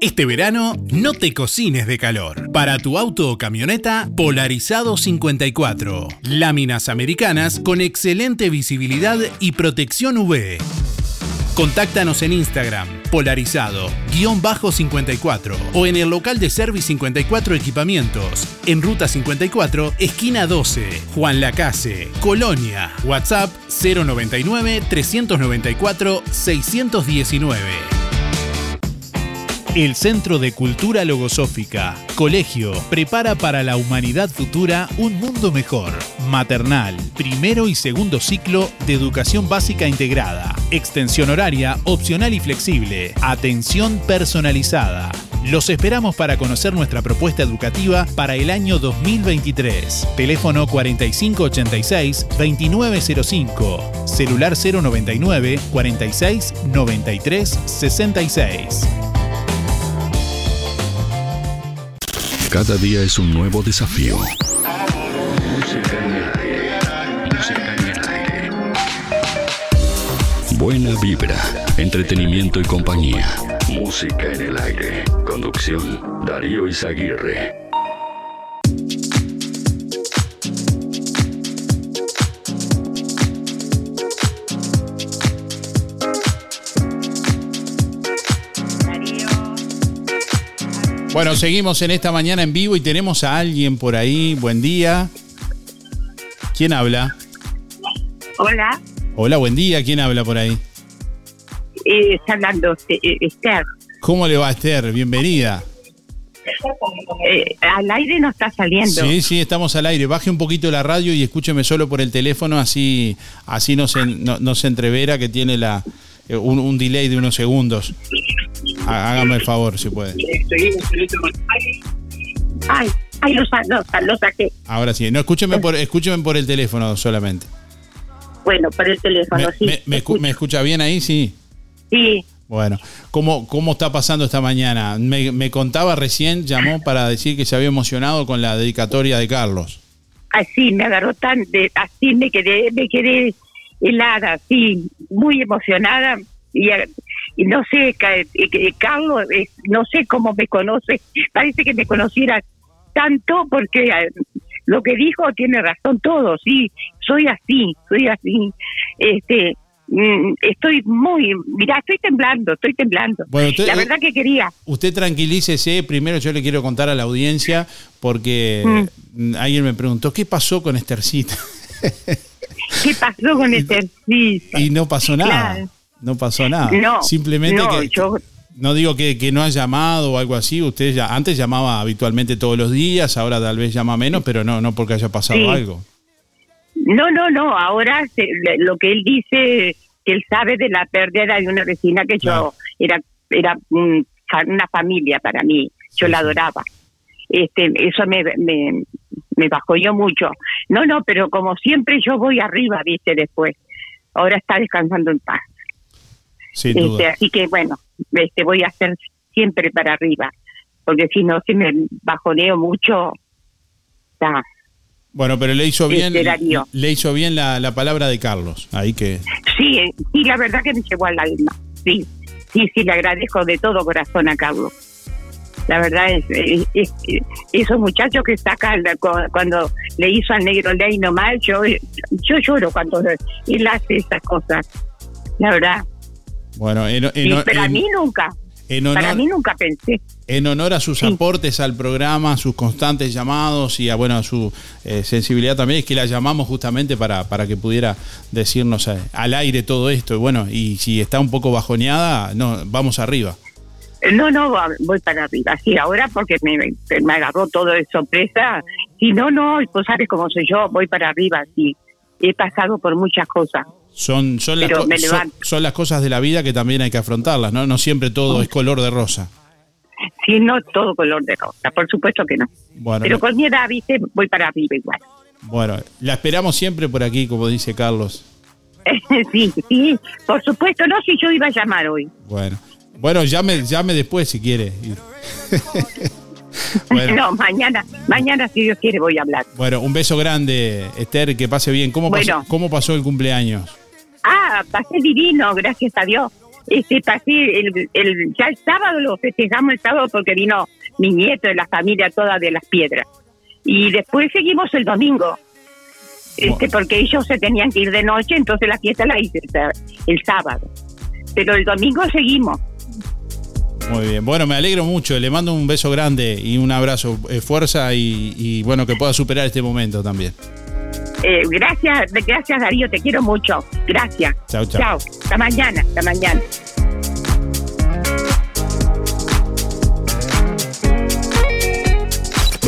S22: Este verano no te cocines de calor. Para tu auto o camioneta, Polarizado 54. Láminas americanas con excelente visibilidad y protección UV. Contáctanos en Instagram, polarizado-54 o en el local de Service 54 Equipamientos, en Ruta 54, esquina 12, Juan Lacase, Colonia. WhatsApp 099-394-619. El Centro de Cultura Logosófica, Colegio, prepara para la humanidad futura un mundo mejor. Maternal, primero y segundo ciclo de educación básica integrada. Extensión horaria, opcional y flexible. Atención personalizada. Los esperamos para conocer nuestra propuesta educativa para el año 2023. Teléfono 4586-2905. Celular 099 46 93 66.
S6: Cada día es un nuevo desafío. Buena vibra, entretenimiento y compañía. Música en el aire. Conducción, Darío Izaguirre.
S3: Bueno, seguimos en esta mañana en vivo y tenemos a alguien por ahí. Buen día. ¿Quién habla?
S31: Hola,
S3: Hola, buen día. ¿Quién habla por ahí?
S31: eh, está hablando eh, Esther.
S3: ¿Cómo le va, Esther? Bienvenida.
S31: Eh, al aire no está saliendo.
S3: Sí, sí, estamos al aire. Baje un poquito la radio y escúcheme solo por el teléfono, así, así no, se, no, no se entrevera que tiene la, eh, un, un delay de unos segundos. Há- Hágame el favor, si puede.
S31: Ay, ay, lo, sa- lo sa- lo saqué.
S3: Ahora sí. No, escúcheme por, escúcheme por el teléfono solamente.
S31: Bueno, por el teléfono,
S3: ¿Me,
S31: sí.
S3: me- me escu- me escucha bien ahí? Sí.
S31: Sí,
S3: Bueno, ¿cómo, cómo está pasando esta mañana? Me, me contaba recién, llamó para decir que se había emocionado con la dedicatoria de Carlos.
S31: así me agarró tan, de, así me quedé, me quedé helada, así, muy emocionada. Y, eh, y no sé, eh, eh, Carlos, no sé cómo me conoce, parece que me conociera tanto porque lo que dijo tiene razón todo, sí, soy así, soy así. Este, mm, estoy muy, mira, estoy temblando, estoy temblando.
S3: Bueno, usted-
S31: La verdad que quería.
S3: Usted tranquilícese, primero yo le quiero contar a la audiencia, porque mm, alguien me preguntó, ¿qué pasó con Estercita?
S31: ¿Qué pasó con este? Sí,
S3: Y no pasó nada.
S31: Claro.
S3: No pasó nada.
S31: No,
S3: Simplemente
S31: no,
S3: que,
S31: yo-
S3: no digo que, que no ha llamado o algo así. Usted ya antes llamaba habitualmente todos los días, ahora tal vez llama menos, pero no, no porque haya pasado
S31: Sí.
S3: algo.
S31: No, no, no. Ahora se- lo que él dice, que él sabe de la pérdida de una vecina que yo era era mm, una familia para mí. Yo la adoraba. Este, eso me, me, me bajó yo mucho. No, no, pero como siempre yo voy arriba, viste, después. Ahora está descansando en paz.
S3: Sin
S31: Este,
S3: duda.
S31: así que bueno, este, voy a hacer siempre para arriba. Porque si no, si me bajoneo mucho, está.
S3: Bueno, pero le hizo bien,
S31: Este,
S3: le hizo bien la, la palabra de Carlos. Ahí que
S31: Sí, sí, la verdad que me llevó al alma. Sí, sí, sí, le agradezco de todo corazón a Carlos. La verdad es, es- es- es- esos muchachos que sacan cuando le hizo al negro ley nomás, yo, yo lloro cuando él hace esas cosas. La verdad.
S3: bueno, en, en-
S31: Sí, pero a
S3: en-
S31: mí nunca. Para mí nunca pensé.
S3: en honor a sus aportes al programa, sus constantes llamados y a bueno a su eh, sensibilidad también, es que la llamamos justamente para, para que pudiera decirnos eh, al aire todo esto. Y bueno, y si está un poco bajoneada, no, vamos arriba.
S31: No, no, va- voy para arriba. Sí, ahora porque me, me- agarró todo de sorpresa. Si no, no, pues sabes cómo soy yo, voy para arriba. Sí, he pasado por muchas cosas.
S3: Son, son, las, son, son cosas de la vida que también hay que afrontarlas, ¿no? No siempre todo es color de rosa.
S31: Sí, no todo color de rosa, por supuesto que no.
S3: Bueno,
S31: Pero
S3: no-
S31: con mi edad, viste, voy para arriba igual.
S3: bueno, la esperamos siempre por aquí, como dice Carlos.
S31: sí, sí, por supuesto, no, si yo iba a llamar hoy.
S3: Bueno, bueno, llame, llame después si quiere. Bueno.
S31: No, mañana, mañana si Dios quiere voy a hablar.
S3: Bueno, un beso grande, Esther, que pase bien. ¿Cómo, pasó,
S31: Bueno.
S3: ¿cómo pasó el cumpleaños?
S31: Ah, pasé divino, gracias a Dios. Este, pasé el, el, ya el sábado lo festejamos el sábado porque vino mi nieto y la familia toda de las piedras. Y después seguimos el domingo. Este, porque ellos se tenían que ir de noche, entonces la fiesta la hice el sábado. Pero el domingo seguimos.
S3: Muy bien. Bueno, me alegro mucho. Le mando un beso grande y un abrazo. Eh, fuerza y, y, bueno, que pueda superar este momento también.
S31: Eh, gracias, gracias Darío, te quiero mucho. Gracias.
S3: Chao, chao.
S31: Chao. Hasta mañana, hasta mañana.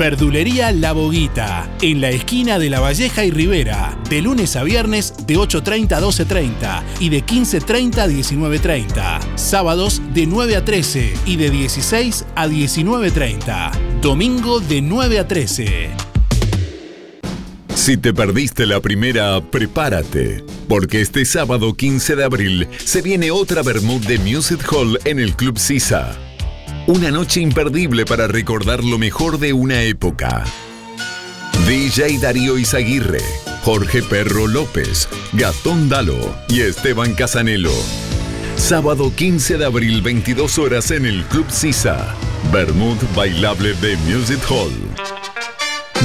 S22: Verdulería La Boguita, en la esquina de La Valleja y Rivera, de lunes a viernes de 8.30 a 12.30 y de 15.30 a 19.30. Sábados de 9 a 13 y de 16 a 19.30. Domingo de 9 a 13.
S32: Si te perdiste la primera, prepárate, porque este sábado 15 de abril se viene otra Bermud de Music Hall en el Club Sisa. Una noche imperdible para recordar lo mejor de una época. DJ Darío Izaguirre, Jorge Perro López, Gastón Dalo y Esteban Casanelo. Sábado 15 de abril, 22 horas en el Club Sisa. Bermud Bailable de Music Hall.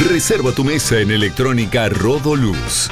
S32: Reserva tu mesa en electrónica Rodoluz.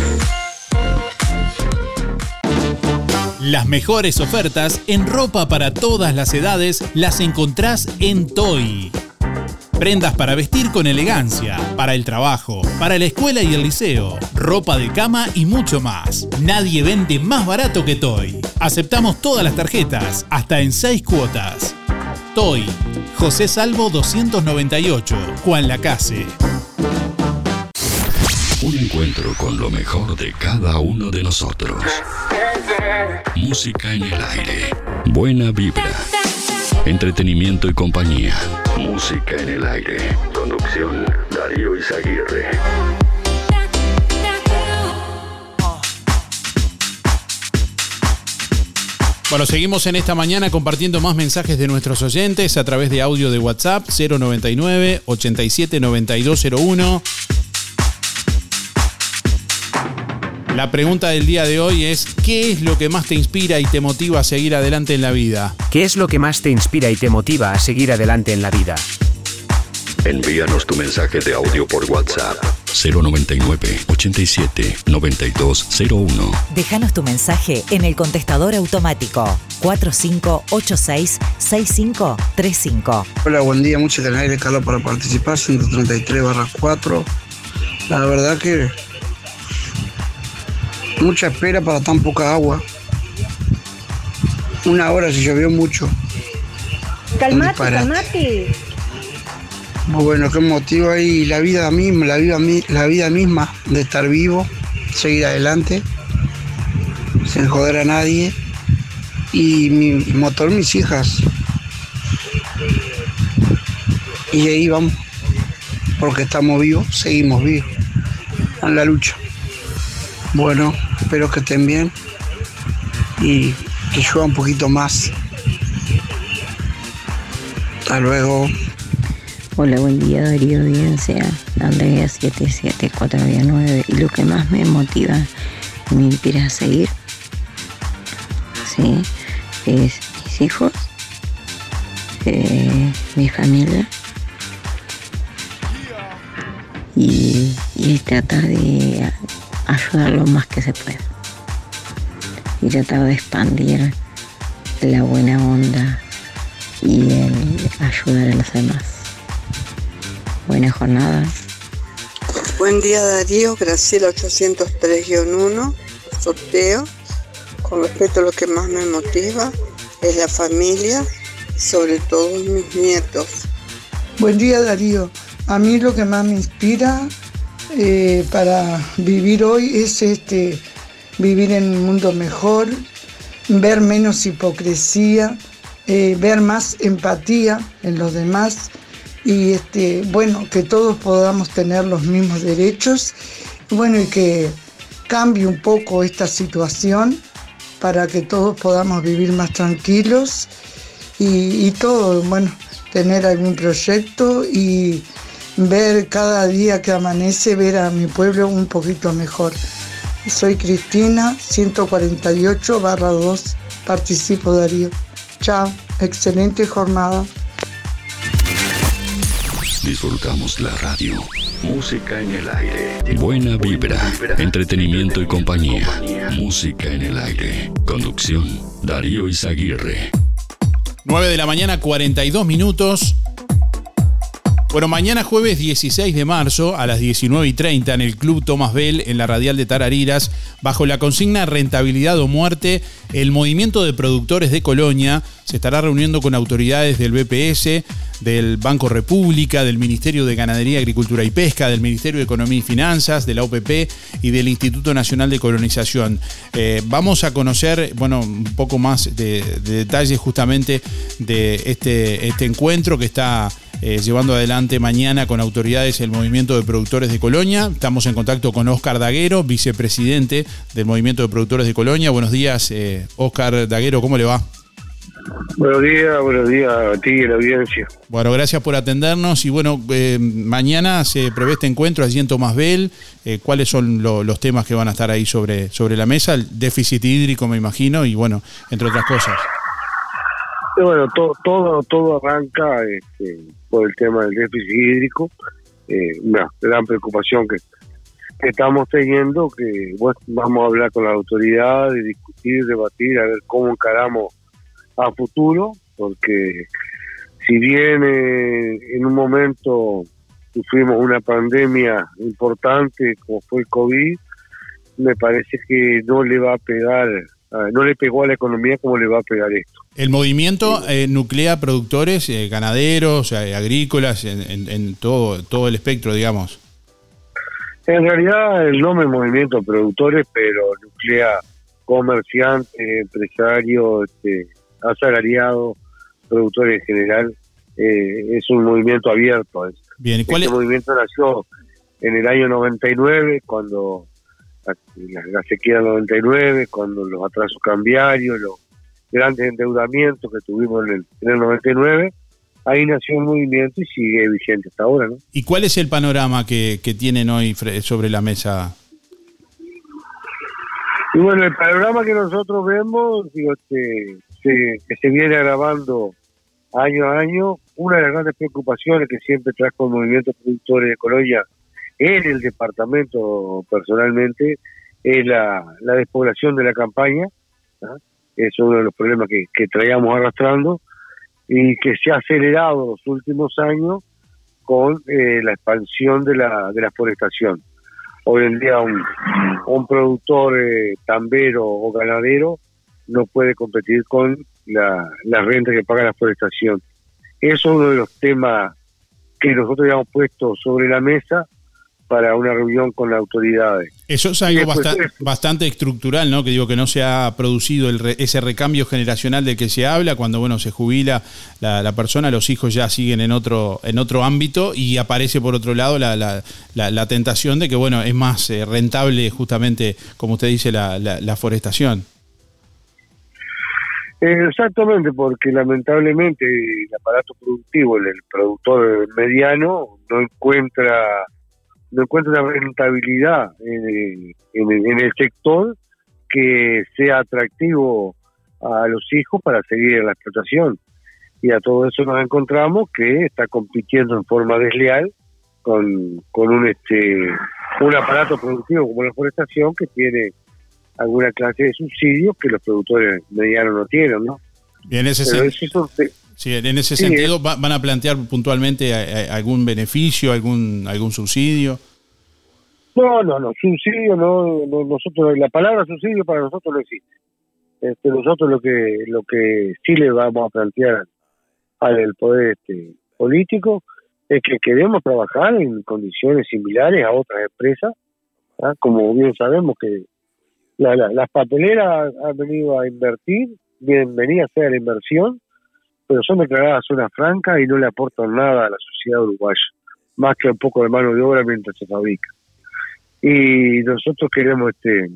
S22: Las mejores ofertas en ropa para todas las edades las encontrás en Toy. Prendas para vestir con elegancia, para el trabajo, para la escuela y el liceo, ropa de cama y mucho más. Nadie vende más barato que Toy. Aceptamos todas las tarjetas, hasta en 6 cuotas. Toy, José Salvo 298, Juan Lacase.
S6: Un encuentro con lo mejor de cada uno de nosotros. Música en el aire. Buena vibra. Entretenimiento y compañía. Música en el aire. Conducción Darío Izaguirre.
S3: Bueno, seguimos en esta mañana compartiendo más mensajes de nuestros oyentes a través de audio de WhatsApp 099 87 9201. La pregunta del día de hoy es, ¿qué es lo que más te inspira y te motiva a seguir adelante en la vida?
S4: ¿Qué es lo que más te inspira y te motiva a seguir adelante en la vida?
S6: Envíanos tu mensaje de audio por WhatsApp 099 87 9201.
S13: Déjanos tu mensaje en el contestador automático 4586-6535.
S33: Hola, buen día, mucho en aire, Carlos, para participar, 133 barra 4. La verdad que mucha espera para tan poca agua. Una hora se llovió mucho.
S25: Calmate, calmate.
S33: Bueno, qué motivo ahí la vida misma, la vida, la vida misma de estar vivo, seguir adelante, sin joder a nadie. Y mi motor, mis hijas. Y ahí vamos, porque estamos vivos, seguimos vivos en la lucha. Bueno, espero que estén bien y que llueva un poquito más. Hasta luego.
S34: Hola, buen día Darío Audiencia, Andrea 77419 y lo que más me motiva, me inspira a seguir, sí, es mis hijos, eh, mi familia y, y tratar de ayudar lo más que se pueda y tratar de expandir la buena onda y el ayudar a los demás. Buena jornada.
S35: Buen día Darío, Graciela 803-1, sorteo. Con respecto a lo que más me motiva es la familia, sobre todo mis nietos.
S33: Buen día Darío. A mí lo que más me inspira eh, para vivir hoy es este vivir en un mundo mejor, ver menos hipocresía, eh, ver más empatía en los demás y este bueno que todos podamos tener los mismos derechos. Bueno y que cambie un poco esta situación para que todos podamos vivir más tranquilos y, y todo, bueno, tener algún proyecto y ver cada día que amanece, ver a mi pueblo un poquito mejor. Soy Cristina, 148 barra 2, participo Darío. Chao, excelente jornada.
S6: Disfrutamos la radio. Música en el aire. Buena vibra, entretenimiento y compañía. Música en el aire. Conducción, Darío Izaguirre.
S3: 9 de la mañana, 42 minutos. Bueno, mañana jueves 16 de marzo a las 19 y 30 en el Club Tomás Bell en la Radial de Tarariras, bajo la consigna Rentabilidad o Muerte, el movimiento de productores de Colonia se estará reuniendo con autoridades del BPS, del Banco República, del Ministerio de Ganadería, Agricultura y Pesca, del Ministerio de Economía y Finanzas, de la OPP y del Instituto Nacional de Colonización. Eh, vamos a conocer, bueno, un poco más de, de detalles justamente de este, este encuentro que está eh, llevando adelante mañana con autoridades el movimiento de productores de Colonia. Estamos en contacto con Oscar Daguero, vicepresidente del movimiento de productores de Colonia. Buenos días, eh, Oscar Daguero, ¿cómo le va?
S36: Buenos días, buenos días a ti y a la audiencia.
S3: Bueno, gracias por atendernos y bueno, eh, mañana se prevé este encuentro allí en Tomás Bell. Eh, ¿Cuáles son lo- los temas que van a estar ahí sobre, sobre la mesa? El déficit hídrico, me imagino, y bueno, entre otras cosas.
S36: Bueno, todo, todo, todo arranca este, por el tema del déficit hídrico, eh, una gran preocupación que, estamos teniendo, que bueno, vamos a hablar con las autoridades, discutir, debatir, a ver cómo encaramos a futuro, porque si bien eh, en un momento sufrimos una pandemia importante como fue el COVID, me parece que no le va a pegar, no le pegó a la economía como le va a pegar esto.
S3: El movimiento eh, nuclea productores, eh, ganaderos, eh, agrícolas, en, en- en todo, todo el espectro, digamos.
S36: En realidad el nombre es movimiento productores, pero nuclea comerciantes, empresarios, este, asalariados, productores en general. eh, es un movimiento abierto.
S3: Bien, ¿y cuál
S36: este
S3: es-
S36: movimiento nació en el año 99, cuando la- la sequía del 99, cuando los atrasos cambiarios, los, grandes endeudamientos que tuvimos en el, en el 99, ahí nació un movimiento y sigue vigente hasta ahora, ¿no?
S3: ¿Y cuál es el panorama que, que tienen hoy sobre la mesa?
S36: Y bueno, el panorama que nosotros vemos, digo, este, se- que se viene agravando año a año, una de las grandes preocupaciones que siempre trajo el movimiento productores de Colonia en el departamento personalmente es la, la despoblación de la campaña. ¿ah? Es uno de los problemas que, que traíamos arrastrando y que se ha acelerado los últimos años con eh, la expansión de la, de la forestación. Hoy en día un, un productor eh, tambero o ganadero no puede competir con la, la renta que paga la forestación. Eso es uno de los temas que nosotros habíamos puesto sobre la mesa para una reunión con las autoridades.
S3: Eso es algo bastante estructural, ¿no? Que digo que no se ha producido el re- ese recambio generacional del que se habla cuando bueno se jubila la, la persona, los hijos ya siguen en otro en otro ámbito y aparece por otro lado la, la- la- la tentación de que bueno es más eh, rentable justamente como usted dice la, la- forestación.
S36: Eh, Exactamente, porque lamentablemente el aparato productivo, el, el productor mediano, no encuentra no encuentra una rentabilidad en, en el- en el sector que sea atractivo a los hijos para seguir en la explotación. Y a todo eso nos encontramos que está compitiendo en forma desleal con, con un este un aparato productivo como la forestación que tiene alguna clase de subsidios que los productores medianos no tienen, ¿no?
S3: Y en ese,
S36: Pero eso
S3: sí, en ese sentido va- van a plantear puntualmente algún beneficio, algún algún subsidio.
S36: No, no, no, subsidio no, no, nosotros, la palabra subsidio para nosotros no existe. Este, nosotros lo que, lo que sí le vamos a plantear al poder este, político es que queremos trabajar en condiciones similares a otras empresas, ¿ah? como bien sabemos que la- la- las papeleras han venido a invertir, bienvenida sea la inversión, pero son declaradas zona franca y no le aportan nada a la sociedad uruguaya, más que un poco de mano de obra mientras se fabrica y nosotros queremos este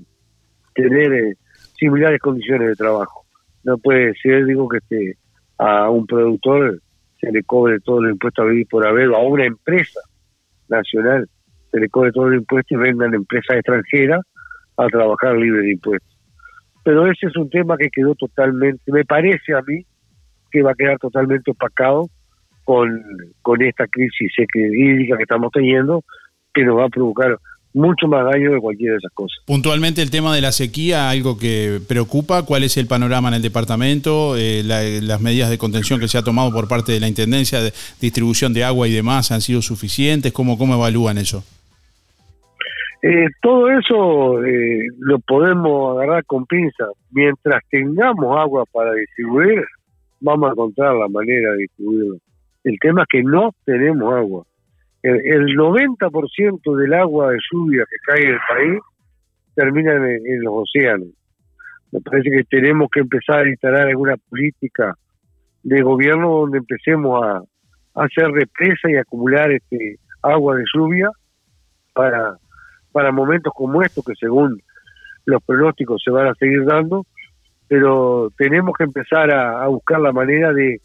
S36: tener eh, similares condiciones de trabajo. No puede ser, digo, que este a un productor se le cobre todo el impuesto a vivir por haber, o a una empresa nacional se le cobre todo el impuesto y vendan empresas extranjeras a trabajar libre de impuestos. Pero ese es un tema que quedó totalmente, me parece a mí, que va a quedar totalmente opacado con, con esta crisis hídrica que estamos teniendo, que nos va a provocar mucho más daño de cualquiera de esas cosas.
S3: Puntualmente el tema de la sequía, algo que preocupa, ¿cuál es el panorama en el departamento? Eh, la- las medidas de contención que se ha tomado por parte de la Intendencia de distribución de agua y demás han sido suficientes, ¿cómo, cómo evalúan eso?
S36: Eh, todo eso eh, lo podemos agarrar con pinzas. Mientras tengamos agua para distribuir, vamos a encontrar la manera de distribuirlo. El tema es que no tenemos agua. El, el 90% del agua de lluvia que cae en el país termina en, los océanos. Me parece que tenemos que empezar a instalar alguna política de gobierno donde empecemos a, a hacer represa y acumular este agua de lluvia para para momentos como estos que según los pronósticos se van a seguir dando, pero tenemos que empezar a, buscar la manera de,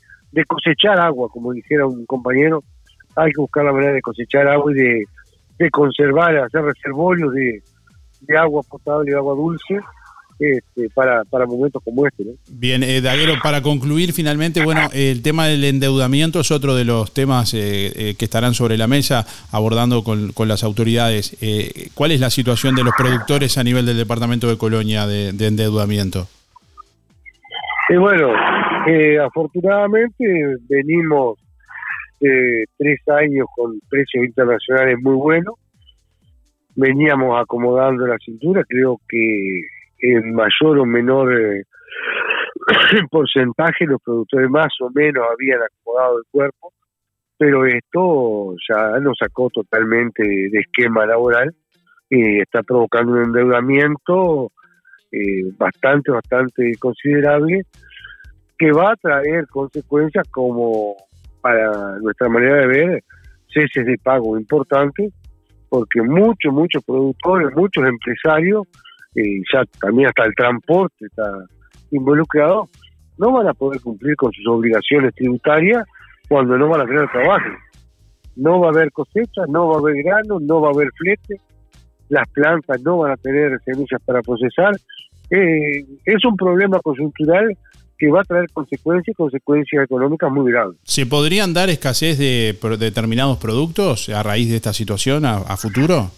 S36: cosechar agua, como dijera un compañero, hay que buscar la manera de cosechar agua y de, conservar, hacer reservorios de, agua potable y agua dulce este, para, momentos como este.
S3: Bien, eh, Daguero, para concluir finalmente, bueno, el tema del endeudamiento es otro de los temas eh, eh, que estarán sobre la mesa abordando con, con las autoridades. Eh, ¿Cuál es la situación de los productores a nivel del departamento de Colonia de endeudamiento?
S36: Y bueno, eh, afortunadamente venimos eh, tres años con precios internacionales muy buenos. Veníamos acomodando la cintura, creo que en mayor o menor eh, porcentaje los productores más o menos habían acomodado el cuerpo, pero esto ya nos sacó totalmente de esquema laboral y está provocando un endeudamiento eh, bastante, bastante considerable que va a traer consecuencias como para nuestra manera de ver ceses de pago importantes porque muchos, muchos productores, muchos empresarios, eh, ya también hasta el transporte está involucrado, no van a poder cumplir con sus obligaciones tributarias cuando no van a tener trabajo. No va a haber cosecha, no va a haber grano, no va a haber flete, las plantas no van a tener semillas para procesar. Eh, es un problema coyuntural que va a traer consecuencias, consecuencias económicas muy graves.
S3: ¿Se podrían dar escasez de determinados productos a raíz de esta situación a, a futuro?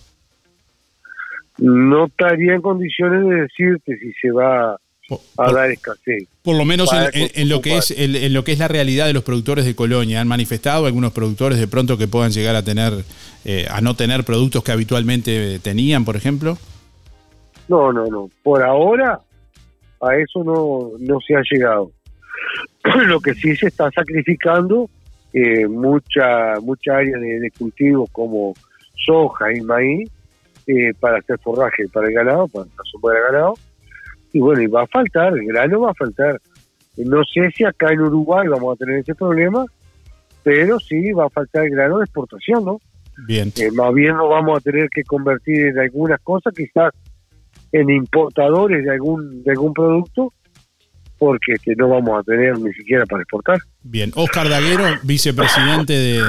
S36: No estaría en condiciones de decirte si se va a dar escasez.
S3: Por lo menos en,
S36: Para
S3: en- en lo que es en, en lo que es la realidad de los productores de Colonia, han manifestado algunos productores de pronto que puedan llegar a tener eh, a no tener productos que habitualmente tenían, por ejemplo.
S36: No, no, no. Por ahora a eso no, no se ha llegado. Lo que sí se está sacrificando eh, mucha mucha área de, de cultivos como soja y maíz eh, para hacer forraje para el ganado, para la del ganado. Y bueno, y va a faltar, el grano va a faltar. No sé si acá en Uruguay vamos a tener ese problema, pero sí va a faltar el grano de exportación, ¿no?
S3: Bien.
S36: Eh, más bien nos vamos a tener que convertir en algunas cosas, quizás en importadores de algún de algún producto, porque este, no vamos a tener ni siquiera para exportar.
S3: Bien, Oscar Daguero, vicepresidente de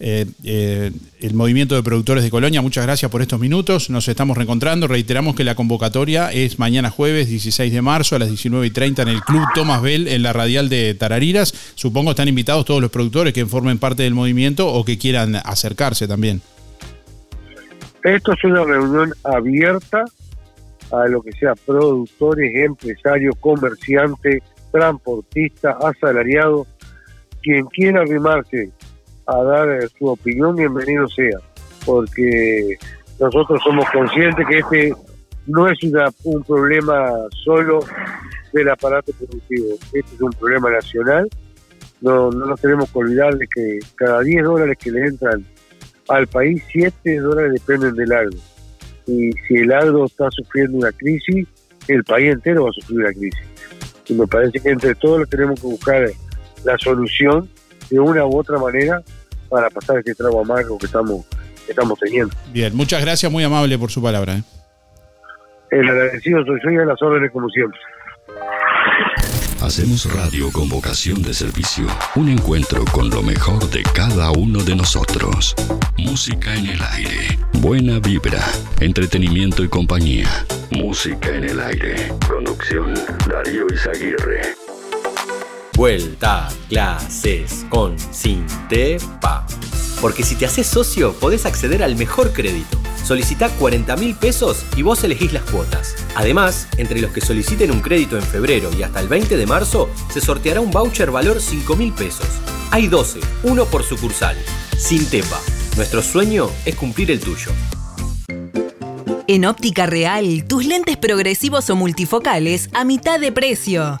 S3: eh, eh, el Movimiento de Productores de Colonia, muchas gracias por estos minutos. Nos estamos reencontrando. Reiteramos que la convocatoria es mañana jueves 16 de marzo a las 19 y 30 en el Club Tomás Bell en la radial de Tarariras. Supongo están invitados todos los productores que formen parte del movimiento o que quieran acercarse también.
S36: Esto es una reunión abierta a lo que sea productores, empresarios, comerciantes, transportistas, asalariados, quien quiera arrimarse a dar eh, su opinión, bienvenido sea, porque nosotros somos conscientes que este no es una- un problema solo del aparato productivo, este es un problema nacional, no, no nos tenemos que olvidar de que cada 10 dólares que le entran al país, 7 dólares dependen del agro. Y si el agro está sufriendo una crisis, el país entero va a sufrir una crisis. Y me parece que entre todos tenemos que buscar la solución de una u otra manera para pasar este trago amargo que estamos, que estamos teniendo.
S3: Bien, muchas gracias, muy amable por su palabra. ¿eh?
S36: El agradecido soy yo y a las órdenes como siempre.
S6: Hacemos radio con vocación de servicio. Un encuentro con lo mejor de cada uno de nosotros. Música en el aire. Buena vibra. Entretenimiento y compañía. Música en el aire. Conducción Darío Izaguirre.
S37: Vuelta a clases con Sintepa. Porque si te haces socio, podés acceder al mejor crédito. Solicita 40 mil pesos y vos elegís las cuotas. Además, entre los que soliciten un crédito en febrero y hasta el 20 de marzo, se sorteará un voucher valor 5 mil pesos. Hay 12, uno por sucursal. Sintepa. Nuestro sueño es cumplir el tuyo.
S38: En Óptica Real, tus lentes progresivos o multifocales a mitad de precio.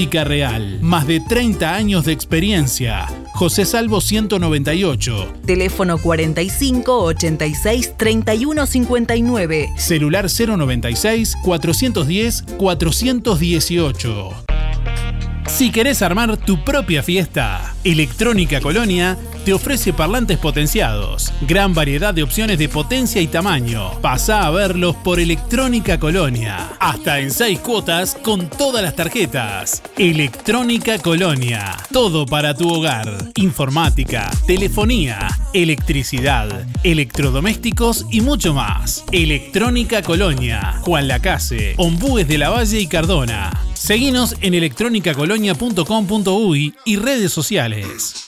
S22: Óptica Real, más de 30 años de experiencia. José Salvo 198.
S38: Teléfono 45 86 31 59.
S22: Celular 096 410 418. Si querés armar tu propia fiesta, Electrónica Colonia te ofrece parlantes potenciados, gran variedad de opciones de potencia y tamaño. Pasa a verlos por Electrónica Colonia, hasta en 6 cuotas con todas las tarjetas. Electrónica Colonia, todo para tu hogar. Informática, telefonía, electricidad, electrodomésticos y mucho más. Electrónica Colonia, Juan Lacase, Ombúes de la Valle y Cardona. Seguinos en electronicacolonia.com.uy y redes sociales.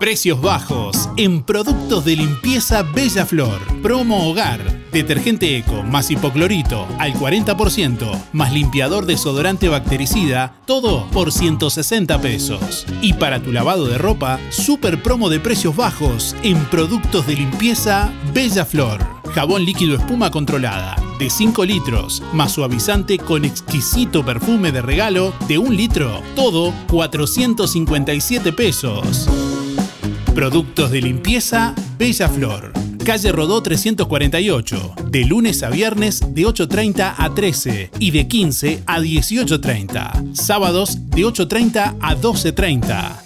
S22: Precios bajos en productos de limpieza Bella Flor. Promo Hogar. Detergente Eco más hipoclorito al 40% más limpiador desodorante bactericida, todo por 160 pesos. Y para tu lavado de ropa, super promo de precios bajos en productos de limpieza Bella Flor. Jabón líquido espuma controlada, de 5 litros, más suavizante con exquisito perfume de regalo de un litro, todo 457 pesos. Productos de limpieza Bella Flor. Calle Rodó 348, de lunes a viernes de 8.30 a 13 y de 15 a 18.30. Sábados de 8.30 a 12.30.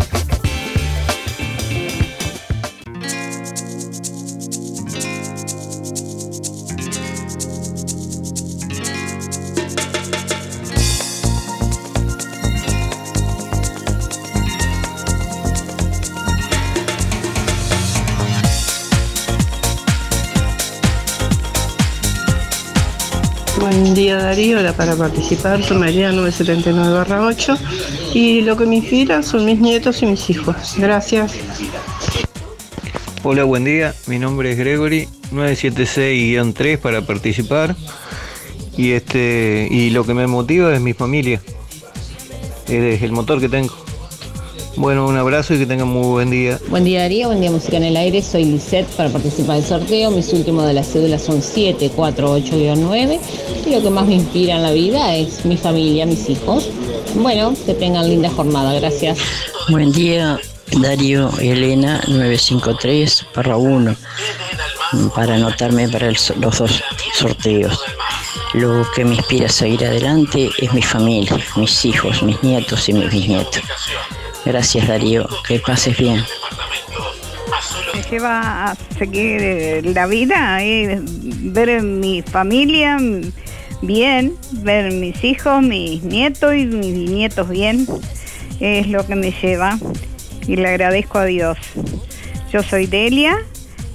S39: Buen día Darío, era para participar, soy María 979-8 y lo que me inspira son mis nietos y mis hijos. Gracias.
S40: Hola, buen día. Mi nombre es Gregory, 976-3 para participar. Y este y lo que me motiva es mi familia. Es el motor que tengo. Bueno, un abrazo y que tengan muy buen día.
S41: Buen día Darío, buen día Música en el Aire, soy Lisette para participar del sorteo, mis últimos de las cédulas son 748-9 y lo que más me inspira en la vida es mi familia, mis hijos. Bueno, que tengan linda jornada, gracias.
S42: Buen día, Darío Elena 953 barra 1 para anotarme para el los dos sorteos. Lo que me inspira a seguir adelante es mi familia, mis hijos, mis nietos y mis bisnietos. Gracias Darío, que pases bien.
S43: me lleva a seguir la vida, eh, ver mi familia bien, ver mis hijos, mis nietos y mis nietos bien, es lo que me lleva y le agradezco a Dios. Yo soy Delia,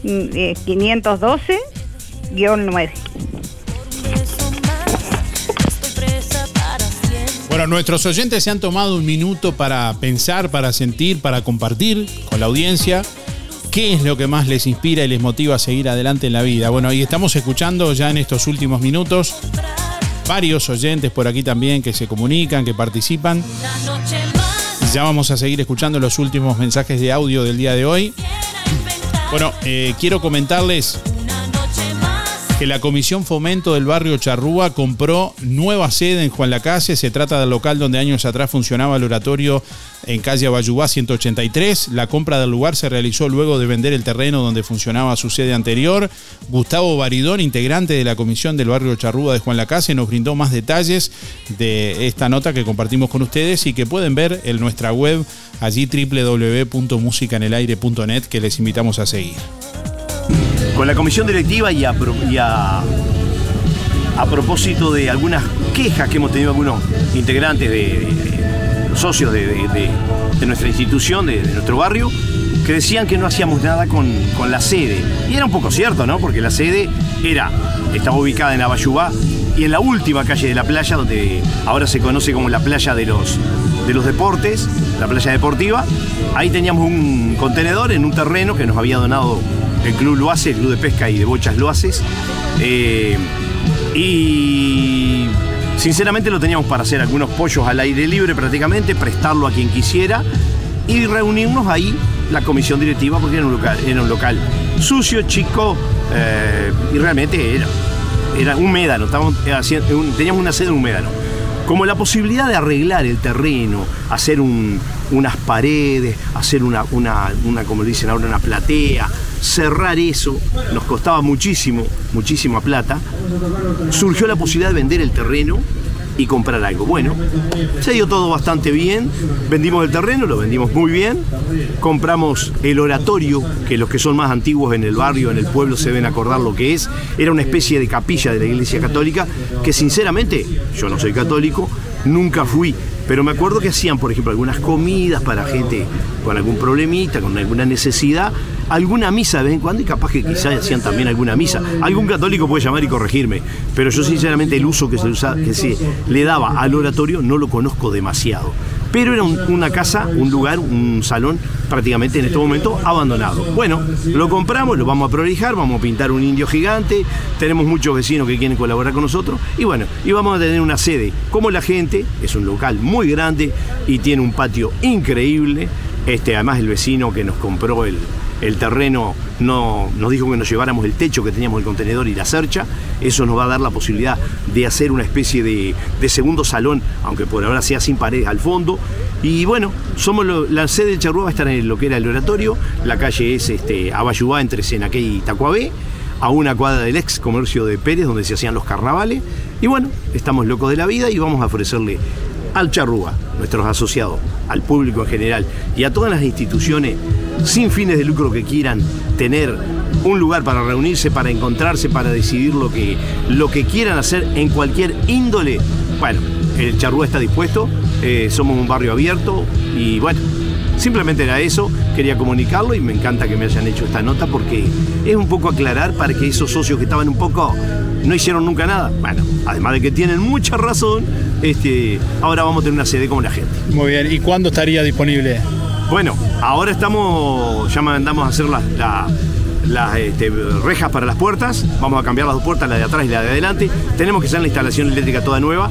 S43: mm, eh, 512-9.
S3: Nuestros oyentes se han tomado un minuto para pensar, para sentir, para compartir con la audiencia qué es lo que más les inspira y les motiva a seguir adelante en la vida. Bueno, y estamos escuchando ya en estos últimos minutos varios oyentes por aquí también que se comunican, que participan. Ya vamos a seguir escuchando los últimos mensajes de audio del día de hoy. Bueno, eh, quiero comentarles que la Comisión Fomento del barrio Charrúa compró nueva sede en Juan Lacase. Se trata del local donde años atrás funcionaba el oratorio en calle Abayubá 183. La compra del lugar se realizó luego de vender el terreno donde funcionaba su sede anterior. Gustavo Baridón, integrante de la Comisión del barrio Charrúa de Juan Lacase, nos brindó más detalles de esta nota que compartimos con ustedes y que pueden ver en nuestra web allí www.musicanelaire.net que les invitamos a seguir.
S44: Con la comisión directiva y a, propósito de algunas quejas que hemos tenido algunos integrantes de, de- de- socios de, nuestra institución, de, nuestro barrio, que decían que no hacíamos nada con, con la sede. Y era un poco cierto, ¿no? Porque la sede era, estaba ubicada en Abayubá y en la última calle de la playa, donde ahora se conoce como la playa de los, de los deportes, la playa deportiva, ahí teníamos un contenedor en un terreno que nos había donado el Club Loaces, el Club de Pesca y de Bochas Loaces. eh, y sinceramente lo teníamos para hacer algunos pollos al aire libre prácticamente, prestarlo a quien quisiera y reunirnos ahí la comisión directiva porque era un local, era un local sucio, chico eh, y realmente era, era un médano, estábamos teníamos una sede en un médano. Como la posibilidad de arreglar el terreno, hacer un- unas paredes, hacer una, una, una, como dicen ahora, una platea, cerrar eso, nos costaba muchísimo, muchísima plata. Surgió la posibilidad de vender el terreno y comprar algo. Bueno, se dio todo bastante bien, vendimos el terreno, lo vendimos muy bien, compramos el oratorio, que los que son más antiguos en el barrio, en el pueblo, se deben acordar lo que es, era una especie de capilla de la Iglesia Católica, que sinceramente, yo no soy católico, nunca fui, pero me acuerdo que hacían, por ejemplo, algunas comidas para gente con algún problemita, con alguna necesidad, alguna misa de vez en cuando y capaz que quizás hacían también alguna misa. Algún católico puede llamar y corregirme, pero yo sinceramente el uso que se, le daba al oratorio no lo conozco demasiado. Pero era un- una casa, un lugar, un salón prácticamente en este momento abandonado. Bueno, lo compramos, lo vamos a prolijar, vamos a pintar un indio gigante, tenemos muchos vecinos que quieren colaborar con nosotros y bueno, y vamos a tener una sede. Como la gente, es un local muy grande y tiene un patio increíble. Este, además el vecino que nos compró el, el terreno no, nos dijo que nos lleváramos el techo que teníamos el contenedor y la cercha. Eso nos va a dar la posibilidad de hacer una especie de, de segundo salón, aunque por ahora sea sin paredes al fondo. Y bueno, somos la sede del Charrúa va a estar en lo que era el oratorio. La calle es este, Abayubá entre Senaqué y Tacuabé a una cuadra del ex comercio de Pérez, donde se hacían los carnavales. Y bueno, estamos locos de la vida y vamos a ofrecerle al Charrúa, nuestros asociados, al público en general y a todas las instituciones sin fines de lucro que quieran tener un lugar para reunirse, para encontrarse, para decidir lo que, lo que quieran hacer en cualquier índole. Bueno, el Charrúa está dispuesto, eh, somos un barrio abierto y bueno, Simplemente era eso, quería comunicarlo y me encanta que me hayan hecho esta nota porque es un poco aclarar para que esos socios que estaban un poco no hicieron nunca nada. Bueno, además de que tienen mucha razón, este, ahora vamos a tener una sede como la gente.
S3: Muy bien, ¿y cuándo estaría disponible?
S44: Bueno, ahora estamos, ya mandamos a hacer las, la- las este, rejas para las puertas, vamos a cambiar las dos puertas, la de atrás y la de adelante, tenemos que hacer la instalación eléctrica toda nueva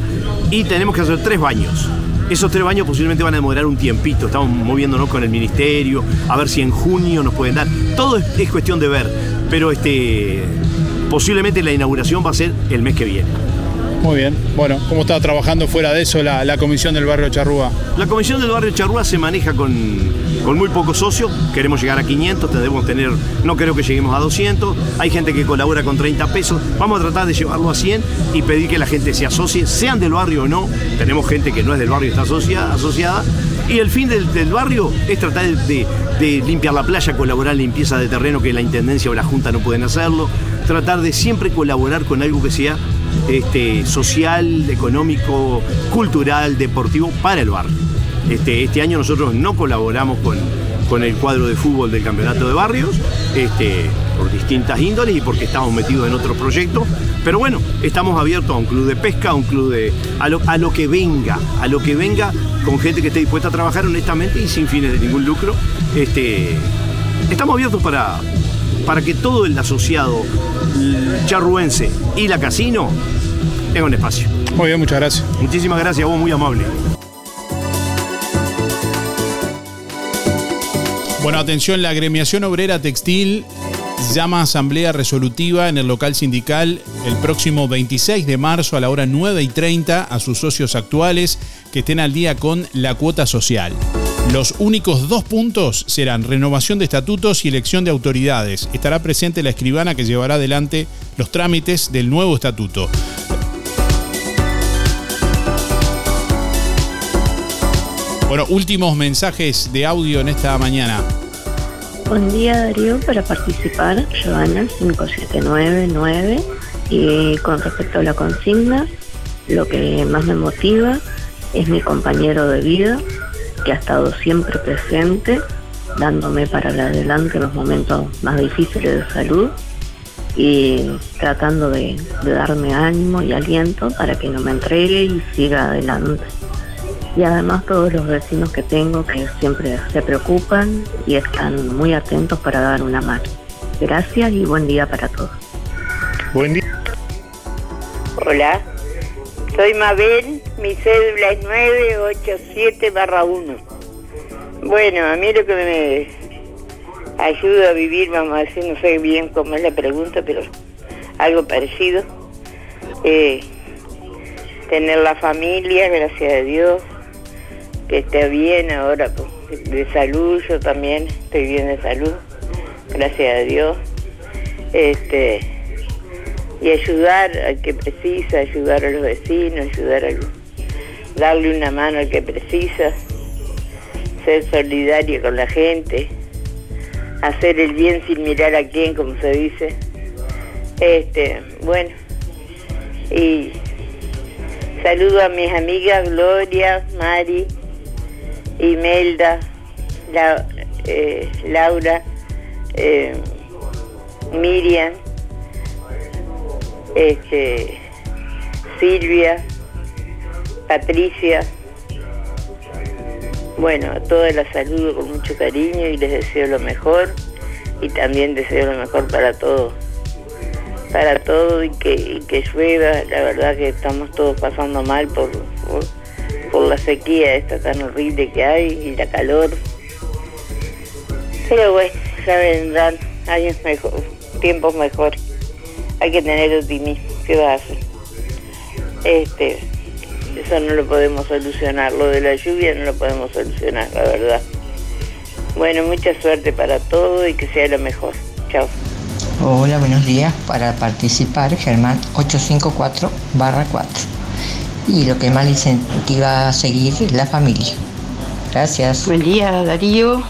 S44: y tenemos que hacer tres baños. Esos tres baños posiblemente van a demorar un tiempito, estamos moviéndonos con el ministerio, a ver si en junio nos pueden dar. Todo es, es cuestión de ver, pero este, posiblemente la inauguración va a ser el mes que viene.
S3: Muy bien. Bueno, ¿cómo está trabajando fuera de eso la, comisión del barrio Charrúa?
S44: La comisión del barrio Charrúa se maneja con, con muy pocos socios, queremos llegar a 500, debemos tener, no creo que lleguemos a 200, hay gente que colabora con 30 pesos, vamos a tratar de llevarlo a 100 y pedir que la gente se asocie, sean del barrio o no, tenemos gente que no es del barrio y está asociada, asociada. Y el fin del, del barrio es tratar de, de limpiar la playa, colaborar en limpieza de terreno que la Intendencia o la Junta no pueden hacerlo, tratar de siempre colaborar con algo que sea este, social, económico, cultural, deportivo para el barrio. Este, este año nosotros no colaboramos con, con el cuadro de fútbol del campeonato de barrios, este, por distintas índoles y porque estamos metidos en otros proyectos. Pero bueno, estamos abiertos a un club de pesca, a un club de. a lo, a lo que venga, a lo que venga con gente que esté dispuesta a trabajar honestamente y sin fines de ningún lucro. Estamos abiertos para, para que todo el asociado charruense y la casino tenga un espacio.
S3: Muy bien, muchas gracias.
S44: Muchísimas gracias, vos muy amable.
S3: Bueno, atención, la agremiación obrera textil llama a asamblea resolutiva en el local sindical el próximo 26 de marzo a la hora 9 y 30 a sus socios actuales que estén al día con la cuota social. Los únicos dos puntos serán renovación de estatutos y elección de autoridades. Estará presente la escribana que llevará adelante los trámites del nuevo estatuto. Bueno, últimos mensajes de audio en esta mañana.
S14: Buen día Darío, para participar, Joana 5799 y con respecto a la consigna, lo que más me motiva es mi compañero de vida, que ha estado siempre presente, dándome para adelante en los momentos más difíciles de salud y tratando de, de darme ánimo y aliento para que no me entregue y siga adelante. Y además todos los vecinos que tengo que siempre se preocupan y están muy atentos para dar una mano. Gracias y buen día para todos.
S44: Buen día.
S45: Hola, soy Mabel, mi cédula es 987 1. Bueno, a mí lo que me ayuda a vivir, vamos a decir, no sé bien cómo es la pregunta, pero algo parecido. tener la familia, gracias a Dios, que esté bien ahora pues, de salud, yo también estoy bien de salud, gracias a Dios. Este, y ayudar al que precisa, ayudar a los vecinos, ayudar a los darle una mano al que precisa, ser solidario con la gente, hacer el bien sin mirar a quién, como se dice. Este, bueno, y saludo a mis amigas Gloria, Mari, Imelda, La- eh, Laura, eh, Miriam, este, Silvia, Patricia. Bueno, a todas las saludo con mucho cariño y les deseo lo mejor y también deseo lo mejor para todos. Para todo y que, y que llueva, la verdad que estamos todos pasando mal por, por, por la sequía esta tan horrible que hay y la calor. Pero bueno, ya vendrán años mejor, tiempos mejores. Hay que tener optimismo, ¿qué va a hacer? Este, eso no lo podemos solucionar, lo de la lluvia no lo podemos solucionar, la verdad. Bueno, mucha suerte para todo y que sea lo mejor. Chao.
S46: Hola, buenos días. Para participar, Germán 854 barra 4. Y lo que más le incentiva a seguir es la familia. Gracias.
S47: Buen día, Darío.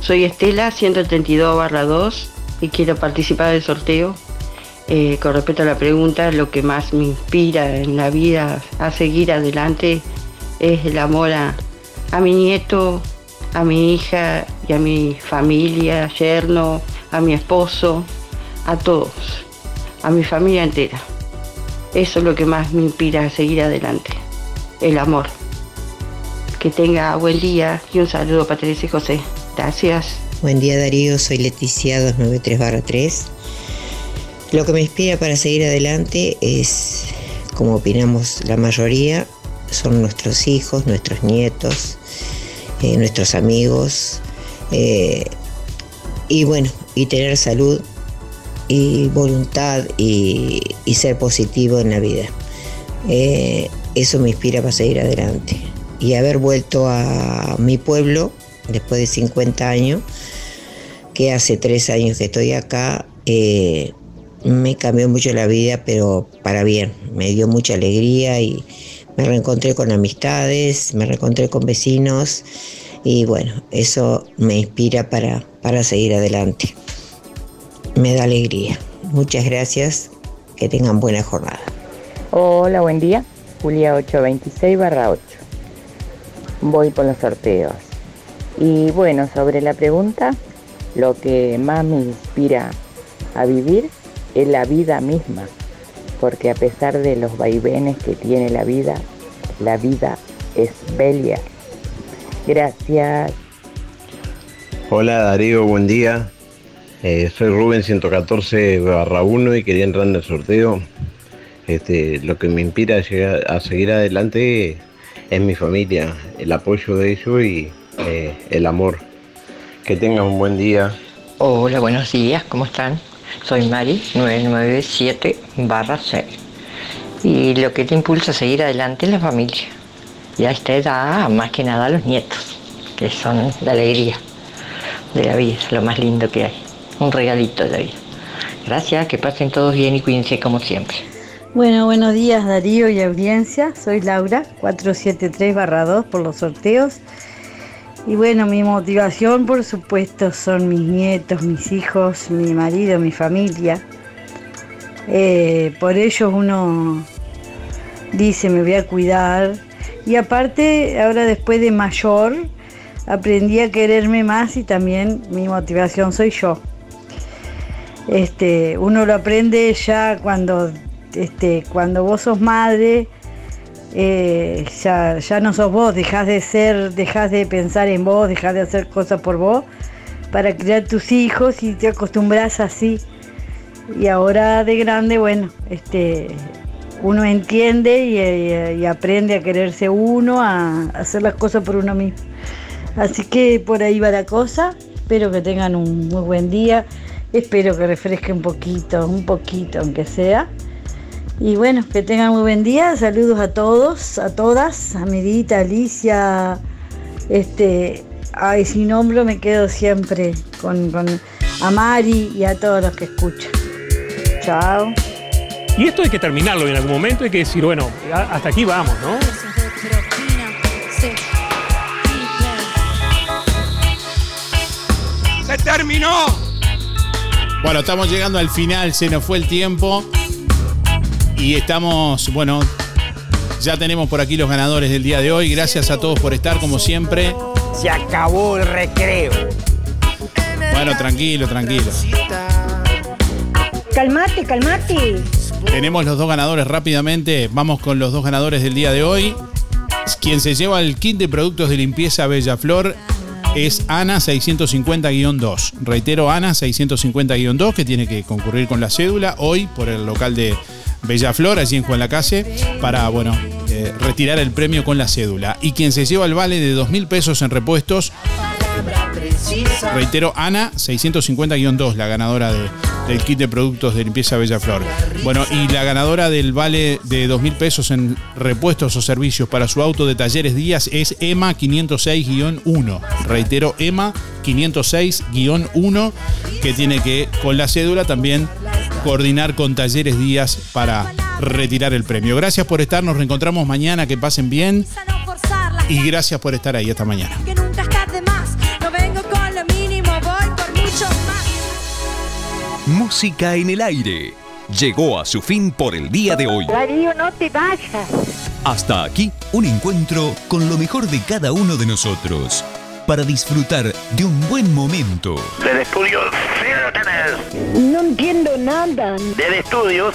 S47: Soy Estela, 132 barra 2 y quiero participar del sorteo. Eh, con respecto a la pregunta, lo que más me inspira en la vida a seguir adelante es el amor a, a mi nieto, a mi hija y a mi familia, yerno, a mi esposo, a todos, a mi familia entera. Eso es lo que más me inspira a seguir adelante, el amor. Que tenga buen día y un saludo Teresa y José. Gracias.
S48: Buen día Darío, soy Leticia 293-3. Lo que me inspira para seguir adelante es, como opinamos la mayoría, son nuestros hijos, nuestros nietos, eh, nuestros amigos, eh, y bueno, y tener salud y voluntad y, ser positivo en la vida. Eh, eso me inspira para seguir adelante. Y haber vuelto a mi pueblo después de 50 años, que hace tres años que estoy acá, me cambió mucho la vida, pero para bien. Me dio mucha alegría y me reencontré con amistades, me reencontré con vecinos y bueno, eso me inspira para, para seguir adelante. Me da alegría. Muchas gracias, que tengan buena jornada.
S49: Hola, buen día. Julia 826 barra 8. Voy por los sorteos. Y bueno, sobre la pregunta, lo que más me inspira a vivir es la vida misma. Porque a pesar de los vaivenes que tiene la vida, la vida es bella. Gracias.
S50: Hola Darío, buen día. Eh, soy Rubén 114 barra 1 y quería entrar en el sorteo. Este, lo que me inspira a, llegar- a seguir adelante es mi familia, el apoyo de ellos y eh, el amor. Que tengan un buen día.
S46: Hola, buenos días, ¿cómo están? Soy Mari 997 barra 6. Y lo que te impulsa a seguir adelante es la familia. Y a esta edad, más que nada, los nietos, que son la alegría de la vida, lo más lindo que hay. Un regalito de la vida. Gracias, que pasen todos bien y cuídense como siempre.
S51: Bueno, buenos días Darío y audiencia. Soy Laura, 473-2 por los sorteos. Y bueno, mi motivación, por supuesto, son mis nietos, mis hijos, mi marido, mi familia. Eh, por ellos uno dice, me voy a cuidar. Y aparte, ahora después de mayor, aprendí a quererme más y también mi motivación soy yo. Este, uno lo aprende ya cuando, este, cuando vos sos madre, eh, ya, ya no sos vos, dejás de ser, dejás de pensar en vos, dejás de hacer cosas por vos para criar tus hijos y te acostumbras así. Y ahora de grande, bueno, este, uno entiende y, aprende a quererse uno, a, a hacer las cosas por uno mismo. Así que por ahí va la cosa. Espero que tengan un muy buen día. Espero que refresque un poquito, un poquito aunque sea. Y bueno, que tengan muy buen día. Saludos a todos, a todas, a Medita, Alicia. Este, ay, si nombro me quedo siempre con, con a Mari y a todos los que escuchan. Chao.
S52: Y esto hay que terminarlo en algún momento, hay que decir, bueno, hasta aquí vamos, ¿no?
S53: ¡Se terminó!
S3: Bueno, estamos llegando al final, se nos fue el tiempo. Y estamos, bueno, ya tenemos por aquí los ganadores del día de hoy. Gracias a todos por estar, como siempre.
S53: Se acabó el recreo.
S3: Bueno, tranquilo, tranquilo.
S2: Calmate, calmate.
S3: Tenemos los dos ganadores rápidamente. Vamos con los dos ganadores del día de hoy. Quien se lleva el kit de productos de limpieza Bella Flor es Ana 650-2. Reitero, Ana 650-2, que tiene que concurrir con la cédula hoy por el local de Bella Flor, allí en Juan la Calle, para, bueno, eh, retirar el premio con la cédula. Y quien se lleva el vale de 2 mil pesos en repuestos, reitero, Ana 650-2, la ganadora de, del kit de productos de limpieza Bella Flor. Bueno, y la ganadora del vale de 2 mil pesos en repuestos o servicios para su auto de Talleres Díaz es EMA 506-1. Reitero, EMA 506-1, que tiene que, con la cédula también, coordinar con Talleres Díaz para retirar el premio. Gracias por estar, nos reencontramos mañana, que pasen bien. Y gracias por estar ahí esta mañana.
S32: Música en el aire. Llegó a su fin por el día de hoy.
S2: Darío, no te vayas.
S32: Hasta aquí, un encuentro con lo mejor de cada uno de nosotros. Para disfrutar de un buen momento.
S7: Del estudio, sí lo tenés.
S2: No entiendo nada.
S7: Del estudios,